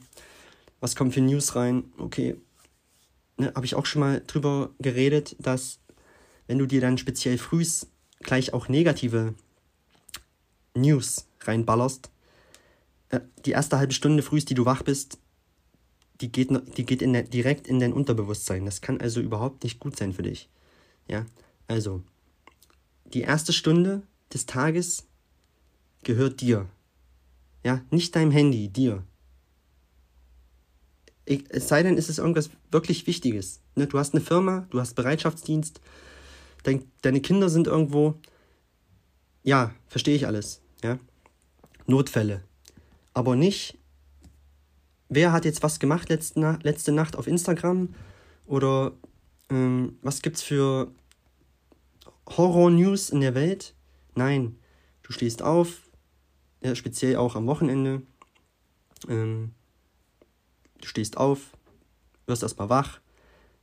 Was kommt für News rein? Okay. Ne, Habe ich auch schon mal drüber geredet, dass wenn du dir dann speziell frühs gleich auch negative News reinballerst, äh, die erste halbe Stunde frühst, die du wach bist, die geht, die geht in der, direkt in dein Unterbewusstsein. Das kann also überhaupt nicht gut sein für dich. Ja, also, die erste Stunde des Tages gehört dir. Ja, nicht deinem Handy, dir. Es sei denn, ist es irgendwas wirklich Wichtiges. Ne? Du hast eine Firma, du hast Bereitschaftsdienst, dein, deine Kinder sind irgendwo. Ja, verstehe ich alles. ja. Notfälle. Aber nicht, wer hat jetzt was gemacht letzte, letzte Nacht auf Instagram oder ähm, was gibt's für Horror-News in der Welt? Nein, du stehst auf, ja, speziell auch am Wochenende. Ähm, du stehst auf, wirst erstmal wach,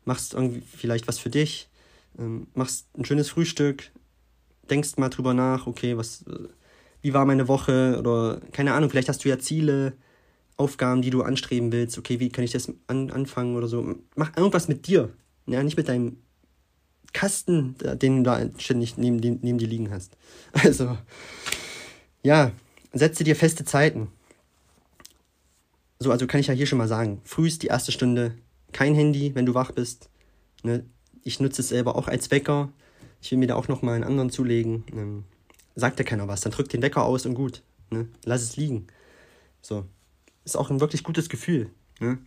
machst irgendwie vielleicht was für dich, ähm, machst ein schönes Frühstück, denkst mal drüber nach, okay, was, äh, wie war meine Woche oder keine Ahnung, vielleicht hast du ja Ziele, Aufgaben, die du anstreben willst, okay, wie kann ich das an, anfangen oder so. Mach irgendwas mit dir, ja, nicht mit deinem Kasten, den du da ständig neben, neben dir liegen hast. [laughs] Also, ja, setze dir feste Zeiten. So, also kann ich ja hier schon mal sagen, frühst die erste Stunde kein Handy, wenn du wach bist. Ne? Ich nutze es selber auch als Wecker. Ich will mir da auch noch mal einen anderen zulegen. Ähm, sagt ja keiner was, dann drück den Wecker aus und gut. Ne? Lass es liegen. So. Ist auch ein wirklich gutes Gefühl. Ne?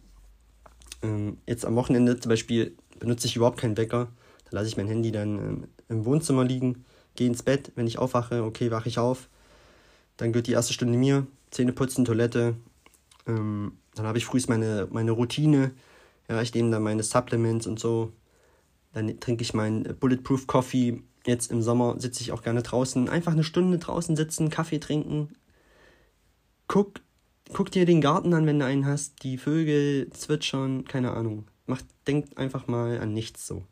Ähm, jetzt am Wochenende zum Beispiel benutze ich überhaupt keinen Wecker. Da lasse ich mein Handy dann ähm, im Wohnzimmer liegen, gehe ins Bett. Wenn ich aufwache, okay, wache ich auf. Dann gehört die erste Stunde mir. Zähne putzen, Toilette. Ähm, dann habe ich frühst meine, meine Routine. Ja, ich nehme dann meine Supplements und so. Dann trinke ich meinen Bulletproof Coffee. Jetzt im Sommer sitze ich auch gerne draußen. Einfach eine Stunde draußen sitzen, Kaffee trinken. Guck, guck dir den Garten an, wenn du einen hast. Die Vögel zwitschern, keine Ahnung. Mach, denk einfach mal an nichts so.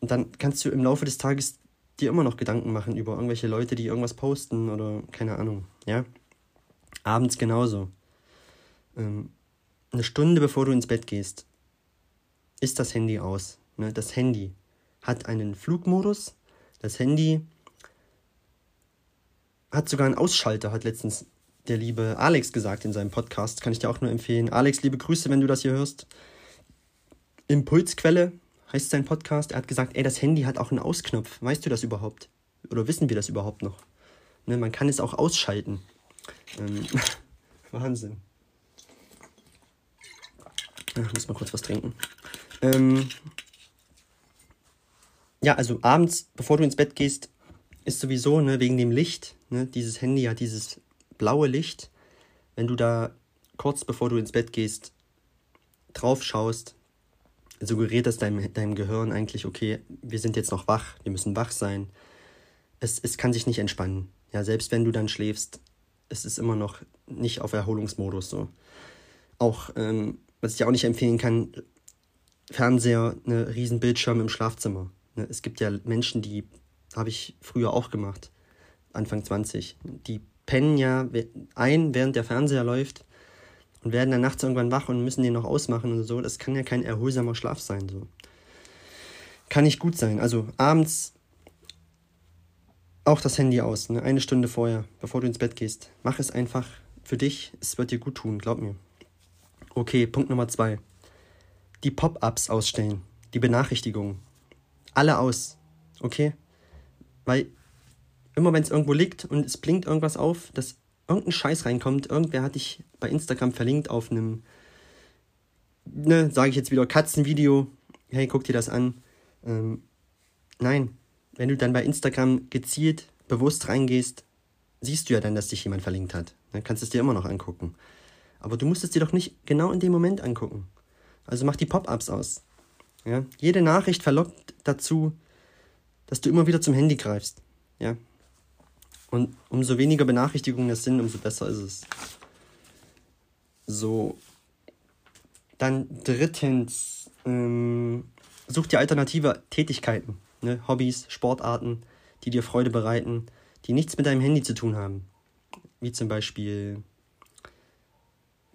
Und dann kannst du im Laufe des Tages dir immer noch Gedanken machen über irgendwelche Leute, die irgendwas posten oder keine Ahnung, ja. Abends genauso. Ähm, eine Stunde bevor du ins Bett gehst, ist das Handy aus. Ne? Das Handy hat einen Flugmodus. Das Handy hat sogar einen Ausschalter, hat letztens der liebe Alex gesagt in seinem Podcast. Kann ich dir auch nur empfehlen. Alex, liebe Grüße, wenn du das hier hörst. Impulsquelle heißt sein Podcast. Er hat gesagt, ey, das Handy hat auch einen Ausknopf. Weißt du das überhaupt? Oder wissen wir das überhaupt noch? Ne, man kann es auch ausschalten. Ähm, [laughs] Wahnsinn. Ich muss mal kurz was trinken. Ähm, ja, also abends, bevor du ins Bett gehst, ist sowieso, ne, wegen dem Licht, ne, dieses Handy hat dieses blaue Licht. Wenn du da kurz bevor du ins Bett gehst drauf schaust, suggeriert das deinem, deinem Gehirn eigentlich, okay, wir sind jetzt noch wach, wir müssen wach sein. Es, es kann sich nicht entspannen. Ja, selbst wenn du dann schläfst, es ist immer noch nicht auf Erholungsmodus so. Auch ähm, was ich auch nicht empfehlen kann, Fernseher, eine riesen Bildschirm im Schlafzimmer. Ne, es gibt ja Menschen, die habe ich früher auch gemacht, Anfang 20. Die pennen ja ein, während der Fernseher läuft und werden dann nachts irgendwann wach und müssen den noch ausmachen und so. Das kann ja kein erholsamer Schlaf sein. So. Kann nicht gut sein. Also abends auch das Handy aus, ne? eine Stunde vorher, bevor du ins Bett gehst. Mach es einfach für dich. Es wird dir gut tun, glaub mir. Okay, Punkt Nummer zwei. Die Pop-ups ausstellen. Die Benachrichtigungen. Alle aus. Okay? Weil immer wenn es irgendwo liegt und es blinkt irgendwas auf, dass irgendein Scheiß reinkommt, irgendwer hat dich bei Instagram verlinkt auf einem, ne, sage ich jetzt wieder, Katzenvideo. Hey, guck dir das an. Ähm, nein, wenn du dann bei Instagram gezielt, bewusst reingehst, siehst du ja dann, dass dich jemand verlinkt hat. Dann kannst du es dir immer noch angucken. Aber du musst es dir doch nicht genau in dem Moment angucken. Also mach die Pop-ups aus. Ja? Jede Nachricht verlockt dazu, dass du immer wieder zum Handy greifst. Ja? Und umso weniger Benachrichtigungen es sind, umso besser ist es. So. Dann drittens, ähm, such dir alternative Tätigkeiten, ne? Hobbys, Sportarten, die dir Freude bereiten, die nichts mit deinem Handy zu tun haben. Wie zum Beispiel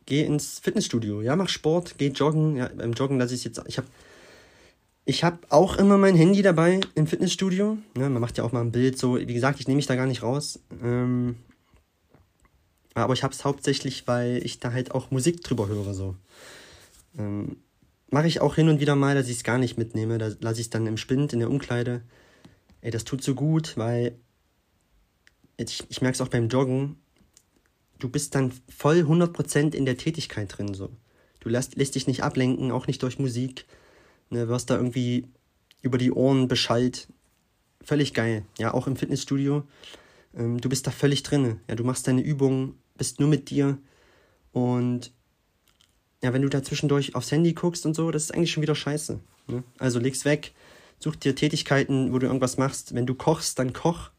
geh ins Fitnessstudio, ja, mach Sport, geh joggen. Ja, beim Joggen lasse ich jetzt. Ich habe ich hab auch immer mein Handy dabei im Fitnessstudio. Ja, man macht ja auch mal ein Bild so. Wie gesagt, ich nehme mich da gar nicht raus. Ähm, aber ich habe es hauptsächlich, weil ich da halt auch Musik drüber höre. So. Ähm, Mache ich auch hin und wieder mal, dass ich es gar nicht mitnehme. Da lasse ich es dann im Spind, in der Umkleide. Ey, das tut so gut, weil ich, ich merke es auch beim Joggen du bist dann voll 100% in der Tätigkeit drin. So. Du lässt, lässt dich nicht ablenken, auch nicht durch Musik. Ne, wirst da irgendwie über die Ohren beschallt. Völlig geil. Ja, auch im Fitnessstudio. Ähm, du bist da völlig drin. Ja, du machst deine Übungen, bist nur mit dir. Und ja, wenn du da zwischendurch aufs Handy guckst und so, das ist eigentlich schon wieder scheiße. Ne? Also leg's weg, such dir Tätigkeiten, wo du irgendwas machst. Wenn du kochst, dann koch.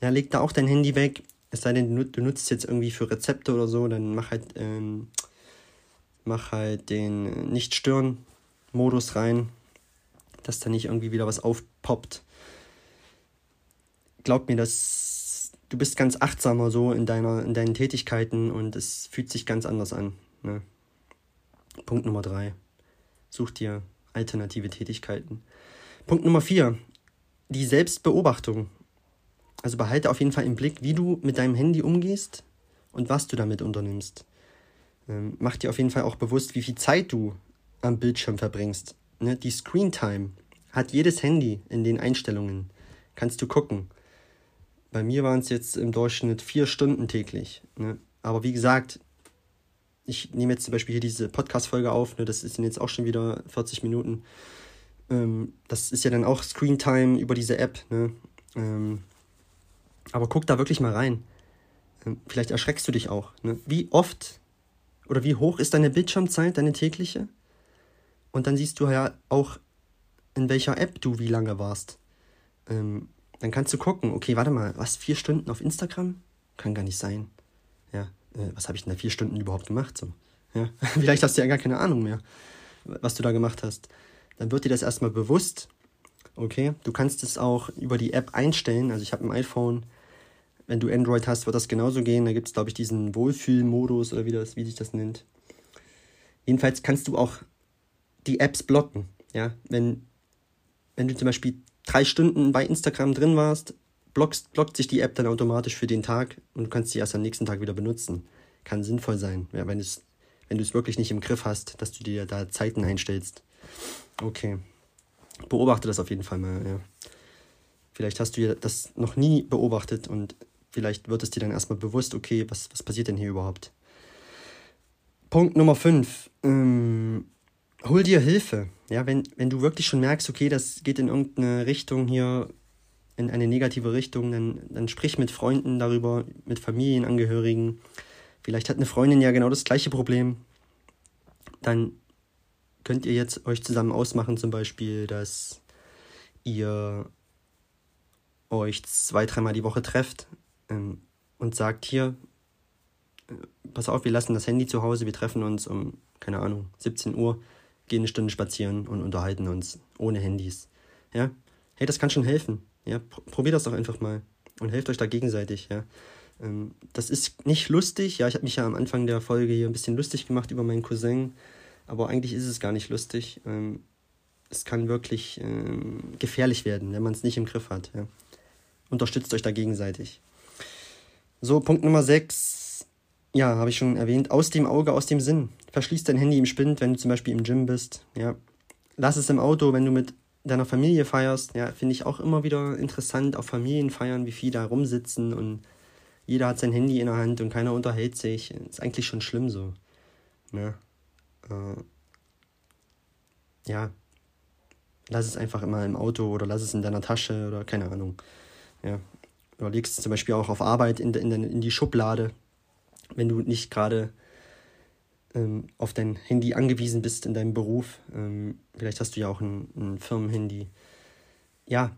Ja, leg da auch dein Handy weg. Es sei denn, du nutzt es jetzt irgendwie für Rezepte oder so, dann mach halt, ähm, mach halt den Nicht-Stören-Modus rein, dass da nicht irgendwie wieder was aufpoppt. Glaub mir, dass du bist ganz achtsamer so in deiner, in deinen Tätigkeiten und es fühlt sich ganz anders an. Ne? Punkt Nummer drei. Such dir alternative Tätigkeiten. Punkt Nummer vier. Die Selbstbeobachtung. Also behalte auf jeden Fall im Blick, wie du mit deinem Handy umgehst und was du damit unternimmst. Ähm, mach dir auf jeden Fall auch bewusst, wie viel Zeit du am Bildschirm verbringst. Ne? Die Screen Time hat jedes Handy in den Einstellungen. Kannst du gucken. Bei mir waren es jetzt im Durchschnitt vier Stunden täglich. Ne? Aber wie gesagt, ich nehme jetzt zum Beispiel hier diese Podcast-Folge auf, ne? das sind jetzt auch schon wieder 40 Minuten. Ähm, das ist ja dann auch Screen Time über diese App. Ne? Ähm, aber guck da wirklich mal rein. Ähm, vielleicht erschreckst du dich auch. Ne? Wie oft oder wie hoch ist deine Bildschirmzeit, deine tägliche? Und dann siehst du ja auch, in welcher App du wie lange warst. Ähm, dann kannst du gucken, okay, warte mal, was, vier Stunden auf Instagram? Kann gar nicht sein. Ja, äh, was habe ich denn da vier Stunden überhaupt gemacht? So, ja, [laughs] vielleicht hast du ja gar keine Ahnung mehr, was du da gemacht hast. Dann wird dir das erstmal bewusst. Okay, du kannst es auch über die App einstellen. Also ich habe ein iPhone, wenn du Android hast, wird das genauso gehen. Da gibt es, glaube ich, diesen Wohlfühlmodus oder wie, das, wie sich das nennt. Jedenfalls kannst du auch die Apps blocken. Ja? Wenn, wenn du zum Beispiel drei Stunden bei Instagram drin warst, blockst, blockt sich die App dann automatisch für den Tag und du kannst sie erst am nächsten Tag wieder benutzen. Kann sinnvoll sein, ja, wenn du es wenn wirklich nicht im Griff hast, dass du dir da Zeiten einstellst. Okay. Beobachte das auf jeden Fall mal, ja. Vielleicht hast du das noch nie beobachtet und vielleicht wird es dir dann erstmal bewusst, okay, was, was passiert denn hier überhaupt? Punkt Nummer 5. Ähm, hol dir Hilfe. Ja, wenn, wenn du wirklich schon merkst, okay, das geht in irgendeine Richtung hier, in eine negative Richtung, dann, dann sprich mit Freunden darüber, mit Familienangehörigen. Vielleicht hat eine Freundin ja genau das gleiche Problem. Dann könnt ihr jetzt euch zusammen ausmachen, zum Beispiel, dass ihr euch zwei, dreimal die Woche trefft ähm, und sagt hier, äh, pass auf, wir lassen das Handy zu Hause, wir treffen uns um, keine Ahnung, 17 Uhr, gehen eine Stunde spazieren und unterhalten uns ohne Handys. Ja, hey, das kann schon helfen. Ja, probiert das doch einfach mal und helft euch da gegenseitig. Ja, ähm, das ist nicht lustig. Ja, ich habe mich ja am Anfang der Folge hier ein bisschen lustig gemacht über meinen Cousin, aber eigentlich ist es gar nicht lustig. Ähm, es kann wirklich ähm, gefährlich werden, wenn man es nicht im Griff hat. Ja unterstützt euch da gegenseitig. So, Punkt Nummer 6. Ja, habe ich schon erwähnt. Aus dem Auge, aus dem Sinn. Verschließ dein Handy im Spind, wenn du zum Beispiel im Gym bist. Ja. Lass es im Auto, wenn du mit deiner Familie feierst. Ja, finde ich auch immer wieder interessant auf Familienfeiern, wie viele da rumsitzen und jeder hat sein Handy in der Hand und keiner unterhält sich. Ist eigentlich schon schlimm so. Ja. Äh, ja. Lass es einfach immer im Auto oder lass es in deiner Tasche oder keine Ahnung. Ja. Oder legst es zum Beispiel auch auf Arbeit in, in, in die Schublade, wenn du nicht gerade ähm, auf dein Handy angewiesen bist in deinem Beruf. Ähm, vielleicht hast du ja auch ein, ein Firmenhandy. Ja,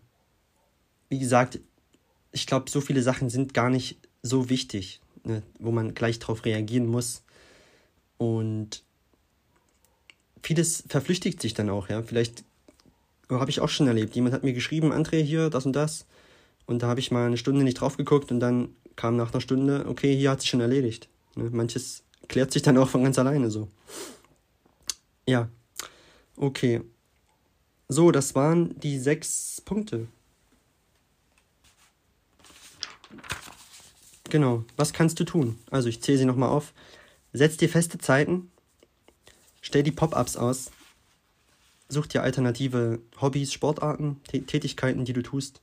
wie gesagt, ich glaube, so viele Sachen sind gar nicht so wichtig, ne, wo man gleich drauf reagieren muss. Und vieles verflüchtigt sich dann auch, ja. Vielleicht habe ich auch schon erlebt. Jemand hat mir geschrieben, André, hier, das und das. Und da habe ich mal eine Stunde nicht drauf geguckt und dann kam nach einer Stunde, okay, hier hat sich schon erledigt. Ne? Manches klärt sich dann auch von ganz alleine so. Ja, okay. So, das waren die sechs Punkte. Genau, was kannst du tun? Also ich zähle sie nochmal auf. Setz dir feste Zeiten, stell die Pop-ups aus, such dir alternative Hobbys, Sportarten, Tätigkeiten, die du tust.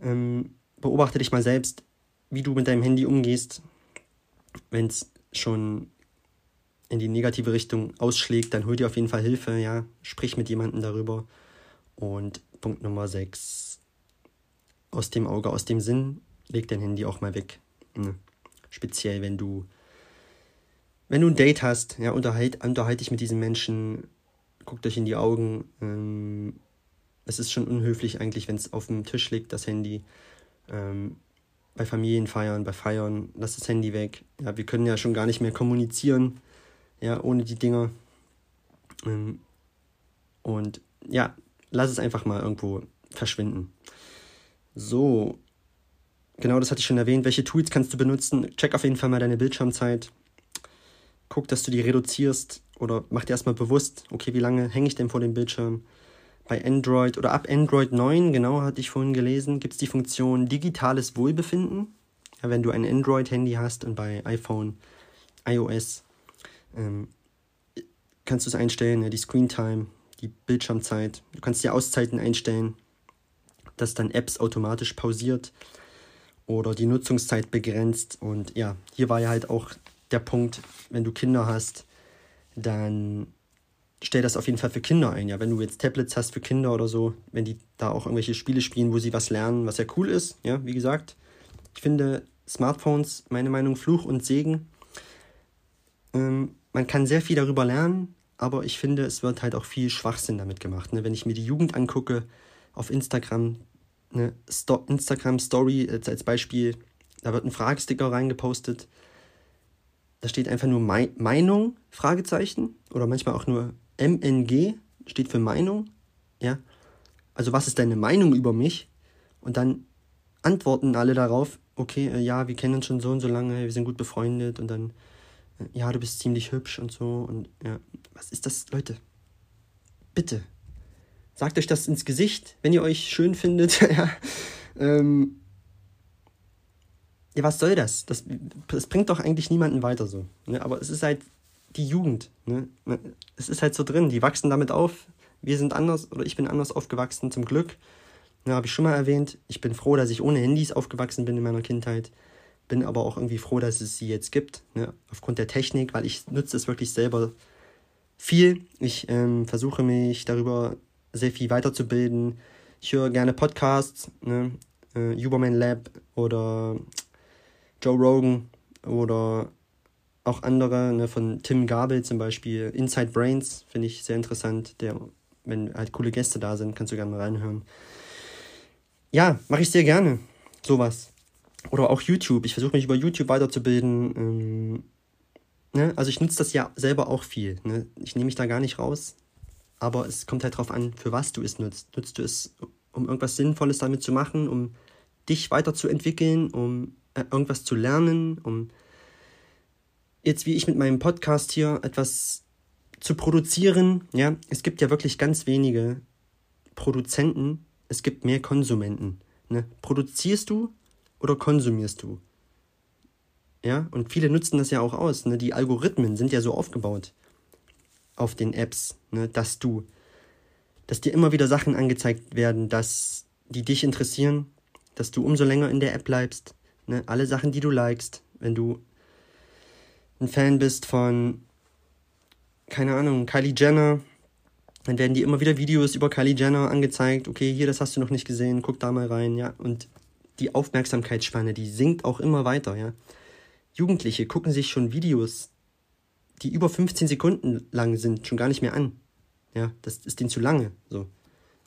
Ähm, beobachte dich mal selbst, wie du mit deinem Handy umgehst, wenn es schon in die negative Richtung ausschlägt, dann hol dir auf jeden Fall Hilfe, ja, sprich mit jemandem darüber. Und Punkt Nummer 6, aus dem Auge, aus dem Sinn, leg dein Handy auch mal weg. Ne? Speziell, wenn du, wenn du ein Date hast, ja, unterhalt, unterhalte dich mit diesen Menschen, guckt euch in die Augen. Ähm, es ist schon unhöflich eigentlich, wenn es auf dem Tisch liegt, das Handy. Ähm, bei Familienfeiern, bei Feiern, lass das Handy weg. Ja, wir können ja schon gar nicht mehr kommunizieren, ja, ohne die Dinger. Ähm, und ja, lass es einfach mal irgendwo verschwinden. So, genau das hatte ich schon erwähnt. Welche Tools kannst du benutzen? Check auf jeden Fall mal deine Bildschirmzeit. Guck, dass du die reduzierst oder mach dir erstmal bewusst, okay, wie lange hänge ich denn vor dem Bildschirm? Bei Android oder ab Android 9, genau hatte ich vorhin gelesen, gibt es die Funktion digitales Wohlbefinden. Ja, wenn du ein Android-Handy hast und bei iPhone, iOS, ähm, kannst du es einstellen, ja, die Screen Time, die Bildschirmzeit. Du kannst dir Auszeiten einstellen, dass dann Apps automatisch pausiert oder die Nutzungszeit begrenzt. Und ja, hier war ja halt auch der Punkt, wenn du Kinder hast, dann stell das auf jeden Fall für Kinder ein. Ja, wenn du jetzt Tablets hast für Kinder oder so, wenn die da auch irgendwelche Spiele spielen, wo sie was lernen, was ja cool ist. Ja, wie gesagt, ich finde Smartphones, meine Meinung, Fluch und Segen. Ähm, man kann sehr viel darüber lernen, aber ich finde, es wird halt auch viel Schwachsinn damit gemacht. Ne? Wenn ich mir die Jugend angucke auf Instagram, eine Sto Instagram Story als, als Beispiel, da wird ein Fragesticker reingepostet. Da steht einfach nur Me Meinung, Fragezeichen, oder manchmal auch nur MNG, steht für Meinung. Ja, also was ist deine Meinung über mich? Und dann antworten alle darauf, okay, äh, ja, wir kennen uns schon so und so lange, wir sind gut befreundet und dann, äh, ja, du bist ziemlich hübsch und so und ja, was ist das, Leute? Bitte, sagt euch das ins Gesicht, wenn ihr euch schön findet. [laughs] ja, ähm, ja, was soll das? das? Das bringt doch eigentlich niemanden weiter so. Ne? Aber es ist halt die Jugend. Ne? Es ist halt so drin, die wachsen damit auf. Wir sind anders oder ich bin anders aufgewachsen, zum Glück. Ja, habe ich schon mal erwähnt. Ich bin froh, dass ich ohne Handys aufgewachsen bin in meiner Kindheit. Bin aber auch irgendwie froh, dass es sie jetzt gibt, ne? aufgrund der Technik, weil ich nutze es wirklich selber viel. Ich ähm, versuche mich darüber sehr viel weiterzubilden. Ich höre gerne Podcasts, ne? äh, Uberman Lab oder Joe Rogan oder auch andere, ne, von Tim Gabel zum Beispiel, Inside Brains, finde ich sehr interessant. Der, wenn halt coole Gäste da sind, kannst du gerne mal reinhören. Ja, mache ich sehr gerne. Sowas. Oder auch YouTube. Ich versuche mich über YouTube weiterzubilden. Ähm, ne? Also ich nutze das ja selber auch viel. Ne? Ich nehme mich da gar nicht raus. Aber es kommt halt drauf an, für was du es nutzt. Nutzt du es, um irgendwas Sinnvolles damit zu machen, um dich weiterzuentwickeln, um äh, irgendwas zu lernen, um jetzt wie ich mit meinem Podcast hier etwas zu produzieren, ja, es gibt ja wirklich ganz wenige Produzenten, es gibt mehr Konsumenten. Ne? Produzierst du oder konsumierst du? Ja, und viele nutzen das ja auch aus. Ne? Die Algorithmen sind ja so aufgebaut auf den Apps, ne? dass du, dass dir immer wieder Sachen angezeigt werden, dass die dich interessieren, dass du umso länger in der App bleibst. Ne? Alle Sachen, die du likest, wenn du ein Fan bist von, keine Ahnung, Kylie Jenner, dann werden dir immer wieder Videos über Kylie Jenner angezeigt. Okay, hier, das hast du noch nicht gesehen, guck da mal rein, ja. Und die Aufmerksamkeitsspanne, die sinkt auch immer weiter, ja. Jugendliche gucken sich schon Videos, die über 15 Sekunden lang sind, schon gar nicht mehr an. Ja, das ist denen zu lange, so.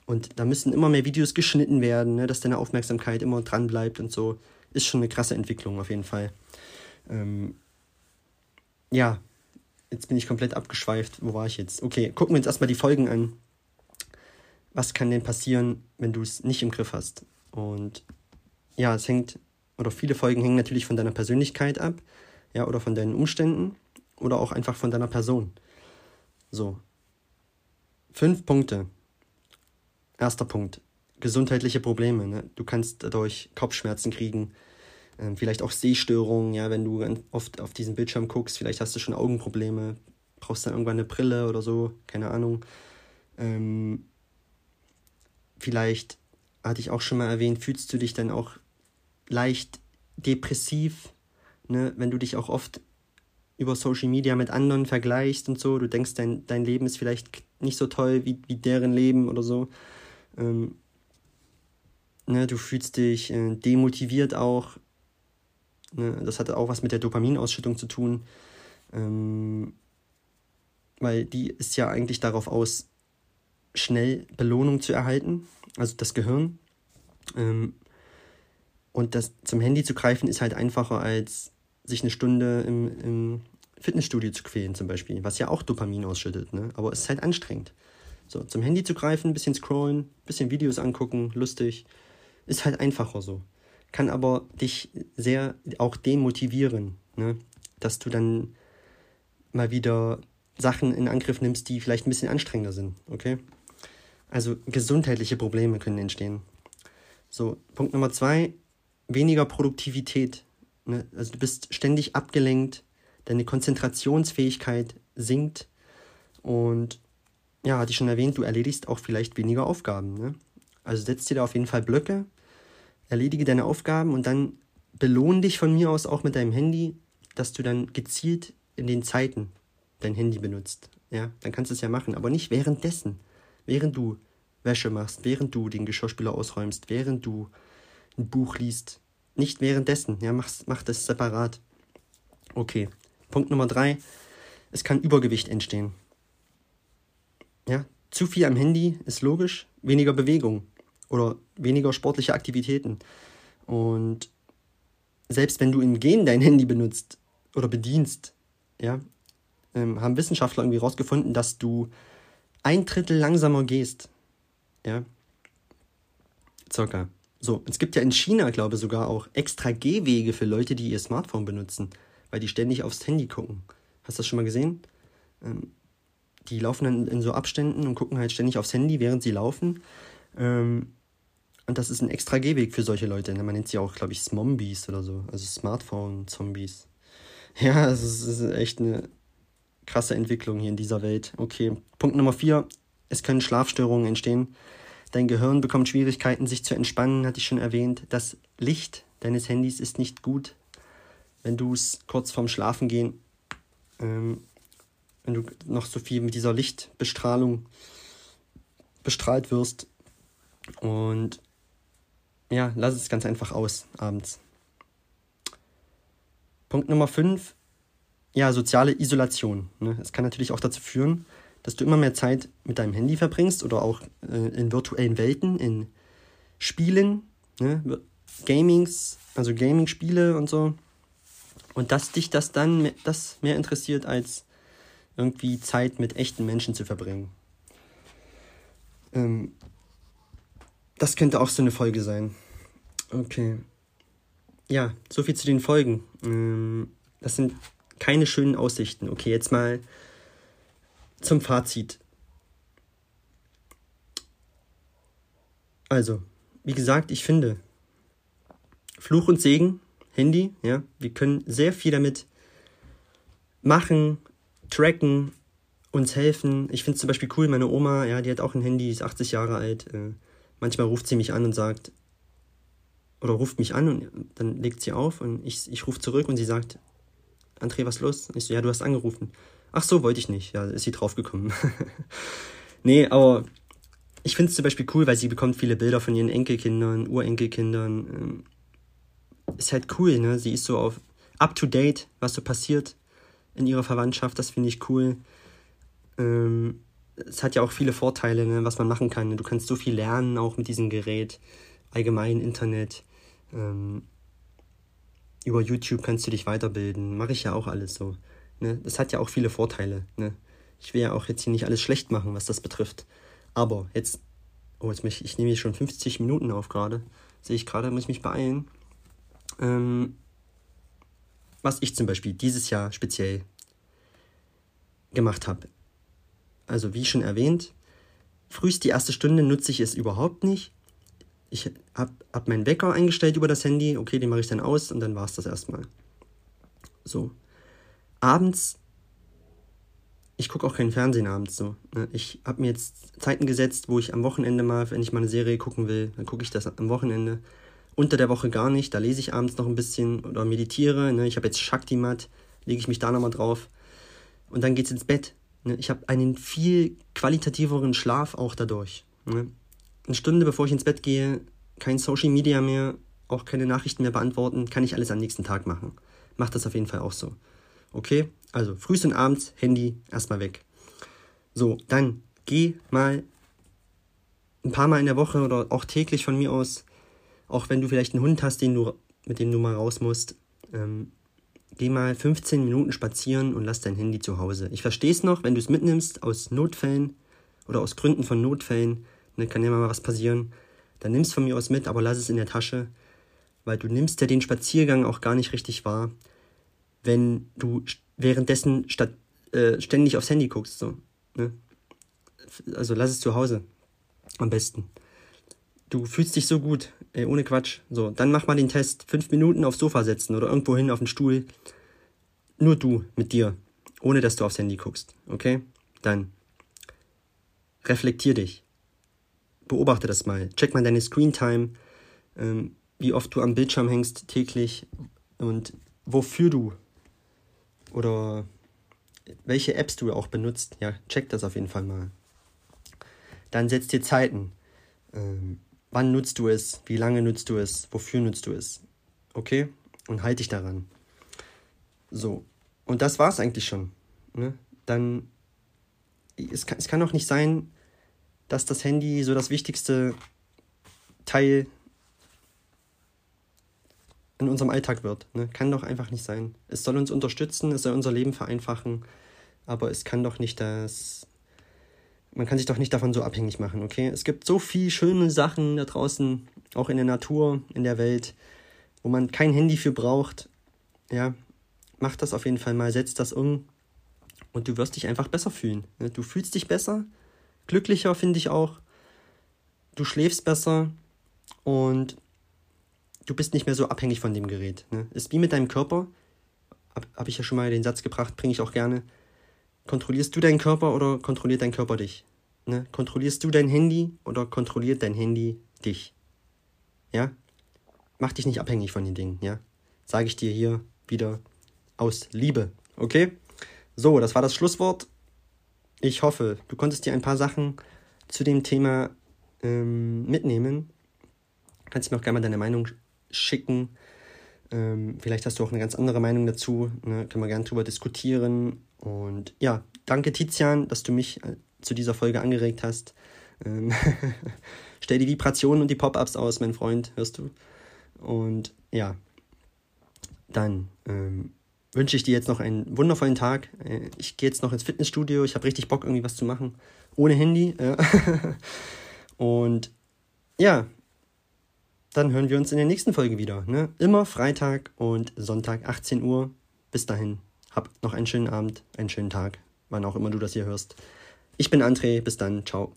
Und da müssen immer mehr Videos geschnitten werden, ne, dass deine Aufmerksamkeit immer dran bleibt und so. Ist schon eine krasse Entwicklung auf jeden Fall. Ähm, ja, jetzt bin ich komplett abgeschweift. Wo war ich jetzt? Okay, gucken wir uns erstmal die Folgen an. Was kann denn passieren, wenn du es nicht im Griff hast? Und ja, es hängt, oder viele Folgen hängen natürlich von deiner Persönlichkeit ab, ja, oder von deinen Umständen, oder auch einfach von deiner Person. So. Fünf Punkte. Erster Punkt. Gesundheitliche Probleme. Ne? Du kannst dadurch Kopfschmerzen kriegen, vielleicht auch Sehstörungen, ja, wenn du oft auf diesen Bildschirm guckst, vielleicht hast du schon Augenprobleme, brauchst dann irgendwann eine Brille oder so, keine Ahnung. Ähm, vielleicht hatte ich auch schon mal erwähnt, fühlst du dich dann auch leicht depressiv, ne, wenn du dich auch oft über Social Media mit anderen vergleichst und so, du denkst, dein, dein Leben ist vielleicht nicht so toll wie, wie deren Leben oder so. Ähm, Ne, du fühlst dich äh, demotiviert auch. Ne, das hat auch was mit der Dopaminausschüttung zu tun. Ähm, weil die ist ja eigentlich darauf aus, schnell Belohnung zu erhalten, also das Gehirn. Ähm, und das zum Handy zu greifen ist halt einfacher, als sich eine Stunde im, im Fitnessstudio zu quälen, zum Beispiel, was ja auch Dopamin ausschüttet, ne? aber es ist halt anstrengend. So, zum Handy zu greifen, ein bisschen scrollen, ein bisschen Videos angucken, lustig, ist halt einfacher so. Kann aber dich sehr auch demotivieren, ne? dass du dann mal wieder Sachen in Angriff nimmst, die vielleicht ein bisschen anstrengender sind, okay? Also gesundheitliche Probleme können entstehen. So, Punkt Nummer zwei, weniger Produktivität. Ne? Also du bist ständig abgelenkt, deine Konzentrationsfähigkeit sinkt und ja, hatte ich schon erwähnt, du erledigst auch vielleicht weniger Aufgaben. Ne? Also setz dir da auf jeden Fall Blöcke, erledige deine Aufgaben und dann belohn dich von mir aus auch mit deinem Handy, dass du dann gezielt in den Zeiten dein Handy benutzt. Ja, dann kannst du es ja machen, aber nicht währenddessen. Während du Wäsche machst, während du den Geschirrspüler ausräumst, während du ein Buch liest. Nicht währenddessen, ja, mach, mach das separat. Okay. Punkt Nummer drei. Es kann Übergewicht entstehen. Ja, zu viel am Handy ist logisch, weniger Bewegung oder weniger sportliche Aktivitäten. Und selbst wenn du im Gehen dein Handy benutzt oder bedienst, ja, ähm, haben Wissenschaftler irgendwie rausgefunden, dass du ein Drittel langsamer gehst. Ja. Circa. So, es gibt ja in China, glaube ich, sogar auch extra Gehwege für Leute, die ihr Smartphone benutzen, weil die ständig aufs Handy gucken. Hast du das schon mal gesehen? Ähm, die laufen dann in so Abständen und gucken halt ständig aufs Handy, während sie laufen. Ähm, und das ist ein extra Gehweg für solche Leute. Man nennt sie auch, glaube ich, Smombies oder so. Also Smartphone-Zombies. [laughs] Ja, es ist echt eine krasse Entwicklung hier in dieser Welt. Okay, Punkt Nummer vier. Es können Schlafstörungen entstehen. Dein Gehirn bekommt Schwierigkeiten, sich zu entspannen, hatte ich schon erwähnt. Das Licht deines Handys ist nicht gut, wenn du es kurz vorm Schlafengehen, ähm, wenn du noch so viel mit dieser Lichtbestrahlung bestrahlt wirst. Und ja, lass es ganz einfach aus abends. Punkt Nummer 5, ja, soziale Isolation. Ne? Es kann natürlich auch dazu führen, dass du immer mehr Zeit mit deinem Handy verbringst oder auch äh, in virtuellen Welten, in Spielen, ne? Gamings, also Gaming-Spiele und so. Und dass dich das dann mehr, das mehr interessiert, als irgendwie Zeit mit echten Menschen zu verbringen. Ähm, das könnte auch so eine Folge sein. Okay. Ja, so viel zu den Folgen. Ähm, das sind keine schönen Aussichten. Okay, jetzt mal zum Fazit. Also, wie gesagt, ich finde, Fluch und Segen, Handy, ja, wir können sehr viel damit machen, tracken, uns helfen. Ich finde es zum Beispiel cool, meine Oma, ja, die hat auch ein Handy, ist 80 Jahre alt. Äh, manchmal ruft sie mich an und sagt, oder ruft mich an und dann legt sie auf und ich, ich rufe zurück und sie sagt, André, was los? Ich so, ja, du hast angerufen. Ach so, wollte ich nicht. Ja, ist sie draufgekommen. [laughs] nee, aber ich finde es zum Beispiel cool, weil sie bekommt viele Bilder von ihren Enkelkindern, Urenkelkindern. Ähm, ist halt cool, ne? Sie ist so auf up to date, was so passiert in ihrer Verwandtschaft. Das finde ich cool. Ähm, es hat ja auch viele Vorteile, ne, was man machen kann. Du kannst so viel lernen, auch mit diesem Gerät, allgemein Internet. Ähm, über YouTube kannst du dich weiterbilden. Mache ich ja auch alles so. Ne? Das hat ja auch viele Vorteile. Ne? Ich will ja auch jetzt hier nicht alles schlecht machen, was das betrifft. Aber jetzt, oh, jetzt mich, ich nehme hier schon 50 Minuten auf gerade. Sehe ich gerade, muss ich mich beeilen. Ähm, was ich zum Beispiel dieses Jahr speziell gemacht habe. Also wie schon erwähnt, frühst die erste Stunde nutze ich es überhaupt nicht ich habe hab meinen Wecker eingestellt über das Handy, okay, den mache ich dann aus und dann war es das erstmal. So. Abends, ich gucke auch keinen Fernsehen abends so. Ne? Ich habe mir jetzt Zeiten gesetzt, wo ich am Wochenende mal, wenn ich mal eine Serie gucken will, dann gucke ich das am Wochenende. Unter der Woche gar nicht, da lese ich abends noch ein bisschen oder meditiere. Ne? Ich habe jetzt Shakti-Mat, lege ich mich da nochmal drauf. Und dann geht's ins Bett. Ne? Ich habe einen viel qualitativeren Schlaf auch dadurch. Ne? eine Stunde bevor ich ins Bett gehe, kein Social Media mehr, auch keine Nachrichten mehr beantworten, kann ich alles am nächsten Tag machen. Mach das auf jeden Fall auch so. Okay? Also frühst und abends Handy erstmal weg. So, dann geh mal ein paar Mal in der Woche oder auch täglich von mir aus, auch wenn du vielleicht einen Hund hast, den du, mit dem du mal raus musst, ähm, geh mal 15 Minuten spazieren und lass dein Handy zu Hause. Ich verstehe es noch, wenn du es mitnimmst aus Notfällen oder aus Gründen von Notfällen, ne, kann ja mal was passieren, dann nimm es von mir aus mit, aber lass es in der Tasche, weil du nimmst ja den Spaziergang auch gar nicht richtig wahr, wenn du währenddessen statt, äh, ständig aufs Handy guckst. So, ne? Also lass es zu Hause. Am besten. Du fühlst dich so gut, ey, ohne Quatsch. So, dann mach mal den Test. Fünf Minuten aufs Sofa setzen oder irgendwo hin auf den Stuhl. Nur du mit dir. Ohne dass du aufs Handy guckst. Okay? Dann reflektier dich. Beobachte das mal. Check mal deine Screen Time. Ähm, wie oft du am Bildschirm hängst täglich und wofür du oder welche Apps du auch benutzt. Ja, check das auf jeden Fall mal. Dann setz dir Zeiten. Ähm, wann nutzt du es? Wie lange nutzt du es? Wofür nutzt du es? Okay? Und halt dich daran. So. Und das war's eigentlich schon. Ne? Dann. Es kann, es kann auch nicht sein, dass das Handy so das wichtigste Teil in unserem Alltag wird. Ne? Kann doch einfach nicht sein. Es soll uns unterstützen, es soll unser Leben vereinfachen, aber es kann doch nicht das. Man kann sich doch nicht davon so abhängig machen, okay? Es gibt so viele schöne Sachen da draußen, auch in der Natur, in der Welt, wo man kein Handy für braucht. Ja, mach das auf jeden Fall mal, setz das um und du wirst dich einfach besser fühlen. Ne? Du fühlst dich besser, glücklicher finde ich auch. Du schläfst besser und du bist nicht mehr so abhängig von dem Gerät. Ne? Ist wie mit deinem Körper. Habe hab ich ja schon mal den Satz gebracht, bringe ich auch gerne. Kontrollierst du deinen Körper oder kontrolliert dein Körper dich? Ne? Kontrollierst du dein Handy oder kontrolliert dein Handy dich? Ja? Mach dich nicht abhängig von den Dingen, ja? Sage ich dir hier wieder aus Liebe, okay? So, das war das Schlusswort. Ich hoffe, du konntest dir ein paar Sachen zu dem Thema ähm, mitnehmen. Kannst mir auch gerne mal deine Meinung schicken. Ähm, vielleicht hast du auch eine ganz andere Meinung dazu. Ne? Können wir gerne drüber diskutieren. Und ja, danke Tizian, dass du mich äh, zu dieser Folge angeregt hast. Ähm [laughs] Stell die Vibrationen und die Pop-ups aus, mein Freund, hörst du? Und ja, dann ähm, wünsche ich dir jetzt noch einen wundervollen Tag. Äh, ich gehe jetzt noch ins Fitnessstudio. Ich habe richtig Bock, irgendwie was zu machen. Ohne Handy. Ja. [laughs] und ja, dann hören wir uns in der nächsten Folge wieder. Ne? Immer Freitag und Sonntag 18 Uhr. Bis dahin, hab noch einen schönen Abend, einen schönen Tag, wann auch immer du das hier hörst. Ich bin André, bis dann, ciao.